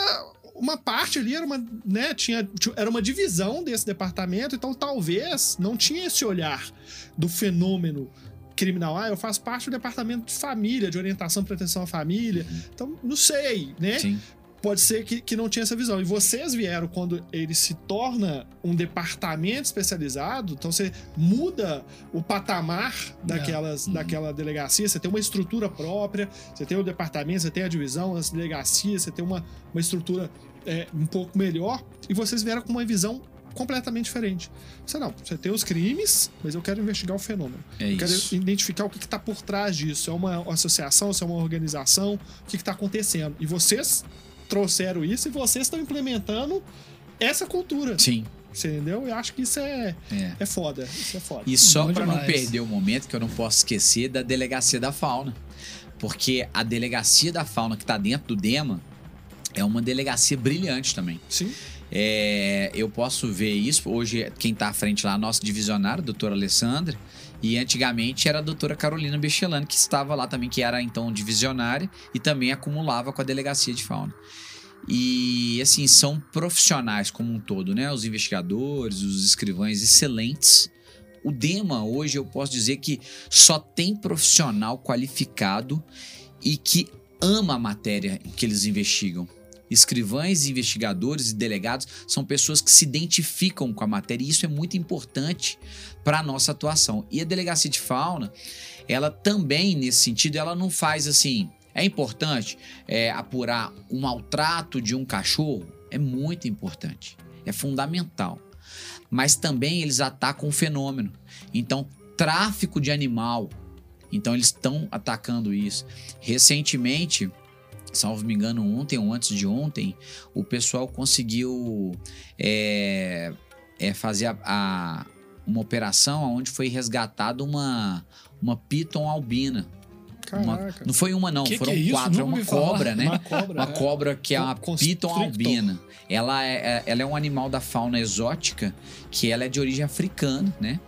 uma parte ali era uma, né, tinha, era uma divisão desse departamento, então talvez não tinha esse olhar do fenômeno criminal. Ah, eu faço parte do departamento de família, de orientação e proteção à família. Uhum. Então, não sei, né? Sim pode ser que, que não tinha essa visão. E vocês vieram quando ele se torna um departamento especializado, então você muda o patamar daquelas, é. daquela delegacia, você tem uma estrutura própria, você tem o departamento, você tem a divisão, as delegacias, você tem uma, uma estrutura é, um pouco melhor, e vocês vieram com uma visão completamente diferente. Você não, você tem os crimes, mas eu quero investigar o fenômeno. É eu quero isso. identificar o que está por trás disso. É uma associação, se é uma organização, o que está acontecendo. E vocês trouxeram isso e vocês estão implementando essa cultura. Sim. Você entendeu? Eu acho que isso é, é. é foda. Isso é foda. E só para não perder o momento, que eu não posso esquecer da delegacia da fauna. Porque a delegacia da fauna que está dentro do DEMA é uma delegacia brilhante também. Sim. É, eu posso ver isso. Hoje, quem está à frente lá, nosso divisionário, doutora Alessandra. E antigamente era a doutora Carolina Bechelano, que estava lá também, que era então divisionária e também acumulava com a delegacia de fauna. E assim, são profissionais como um todo, né? Os investigadores, os escrivães excelentes. O DEMA hoje eu posso dizer que só tem profissional qualificado e que ama a matéria que eles investigam. Escrivães, investigadores e delegados são pessoas que se identificam com a matéria e isso é muito importante para a nossa atuação. E a delegacia de fauna, ela também nesse sentido, ela não faz assim, é importante é, apurar o um maltrato de um cachorro? É muito importante. É fundamental. Mas também eles atacam o fenômeno. Então, tráfico de animal. Então, eles estão atacando isso. Recentemente, salvo me engano, ontem ou antes de ontem, o pessoal conseguiu é, é fazer a, a, uma operação onde foi resgatada uma, uma piton albina uma, não foi uma, não, que foram que é quatro. É uma cobra, né? Uma cobra, uma é. cobra que é uma piton albina. Ela é, ela é um animal da fauna exótica que ela é de origem africana, né?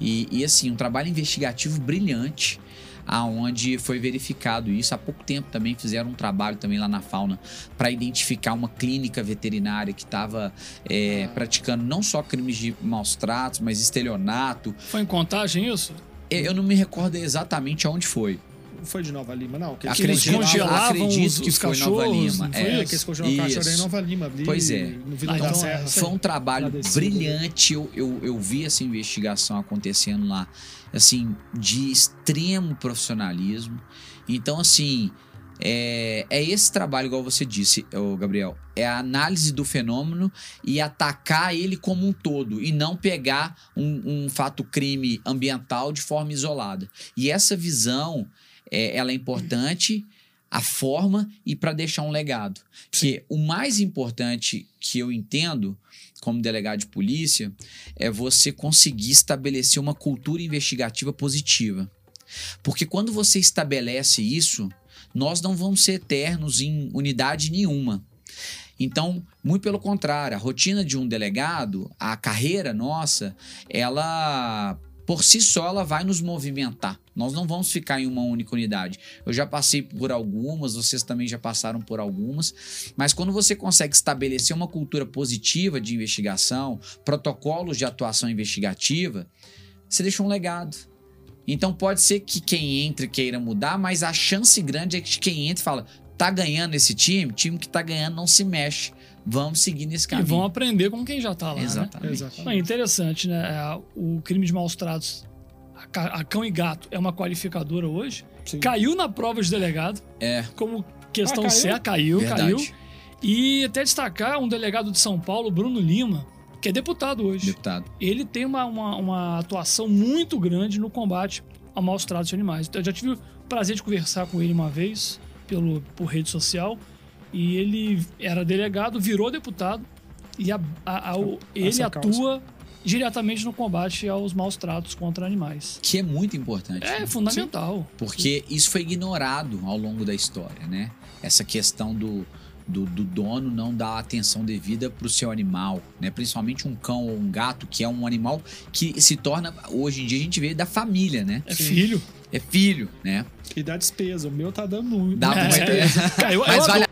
E, e assim, um trabalho investigativo brilhante aonde foi verificado isso. Há pouco tempo também fizeram um trabalho também lá na fauna para identificar uma clínica veterinária que estava é, ah. praticando não só crimes de maus tratos, mas estelionato. Foi em contagem isso? Eu não me recordo exatamente aonde foi foi de Nova Lima, não. Que eles congelavam acredito os, que os foi Nova Lima. É, é, que eles congelavam o cachorro em Nova Lima. Ali, pois é. No Vila então, da Serra. Foi um trabalho brilhante. Eu, eu, eu vi essa investigação acontecendo lá, assim, de extremo profissionalismo. Então, assim, é, é, esse trabalho, igual você disse, Gabriel. É a análise do fenômeno e atacar ele como um todo e não pegar um, um fato crime ambiental de forma isolada. E essa visão é, ela é importante, a forma e para deixar um legado. Porque o mais importante que eu entendo como delegado de polícia é você conseguir estabelecer uma cultura investigativa positiva. Porque quando você estabelece isso, nós não vamos ser eternos em unidade nenhuma. Então, muito pelo contrário, a rotina de um delegado, a carreira nossa, ela por si só ela vai nos movimentar. Nós não vamos ficar em uma única unidade. Eu já passei por algumas, vocês também já passaram por algumas, mas quando você consegue estabelecer uma cultura positiva de investigação, protocolos de atuação investigativa, você deixa um legado. Então pode ser que quem entre queira mudar, mas a chance grande é que quem entra e fala: tá ganhando esse time, time que tá ganhando não se mexe vamos seguir nesse caminho. E vão aprender com quem já está lá. Exatamente. Né? Exatamente. É interessante, né? É, o crime de maus tratos, a cão e gato, é uma qualificadora hoje. Sim. Caiu na prova de delegado. É. Como questão ah, certa, caiu, Verdade. caiu. E até destacar um delegado de São Paulo, Bruno Lima, que é deputado hoje. Deputado. Ele tem uma, uma, uma atuação muito grande no combate a maus tratos de animais. Eu já tive o prazer de conversar com ele uma vez pelo, por rede social. E ele era delegado, virou deputado e a, a, a, ele atua diretamente no combate aos maus tratos contra animais. Que é muito importante. É né? fundamental. Sim. Porque isso foi ignorado ao longo da história, né? Essa questão do, do, do dono não dar atenção devida para o seu animal, né? Principalmente um cão ou um gato, que é um animal que se torna, hoje em dia a gente vê da família, né? É filho é filho, né? E dá despesa. O meu tá dando muito. Dá é, muita. É. Cara, eu, Mas eu vale adoro,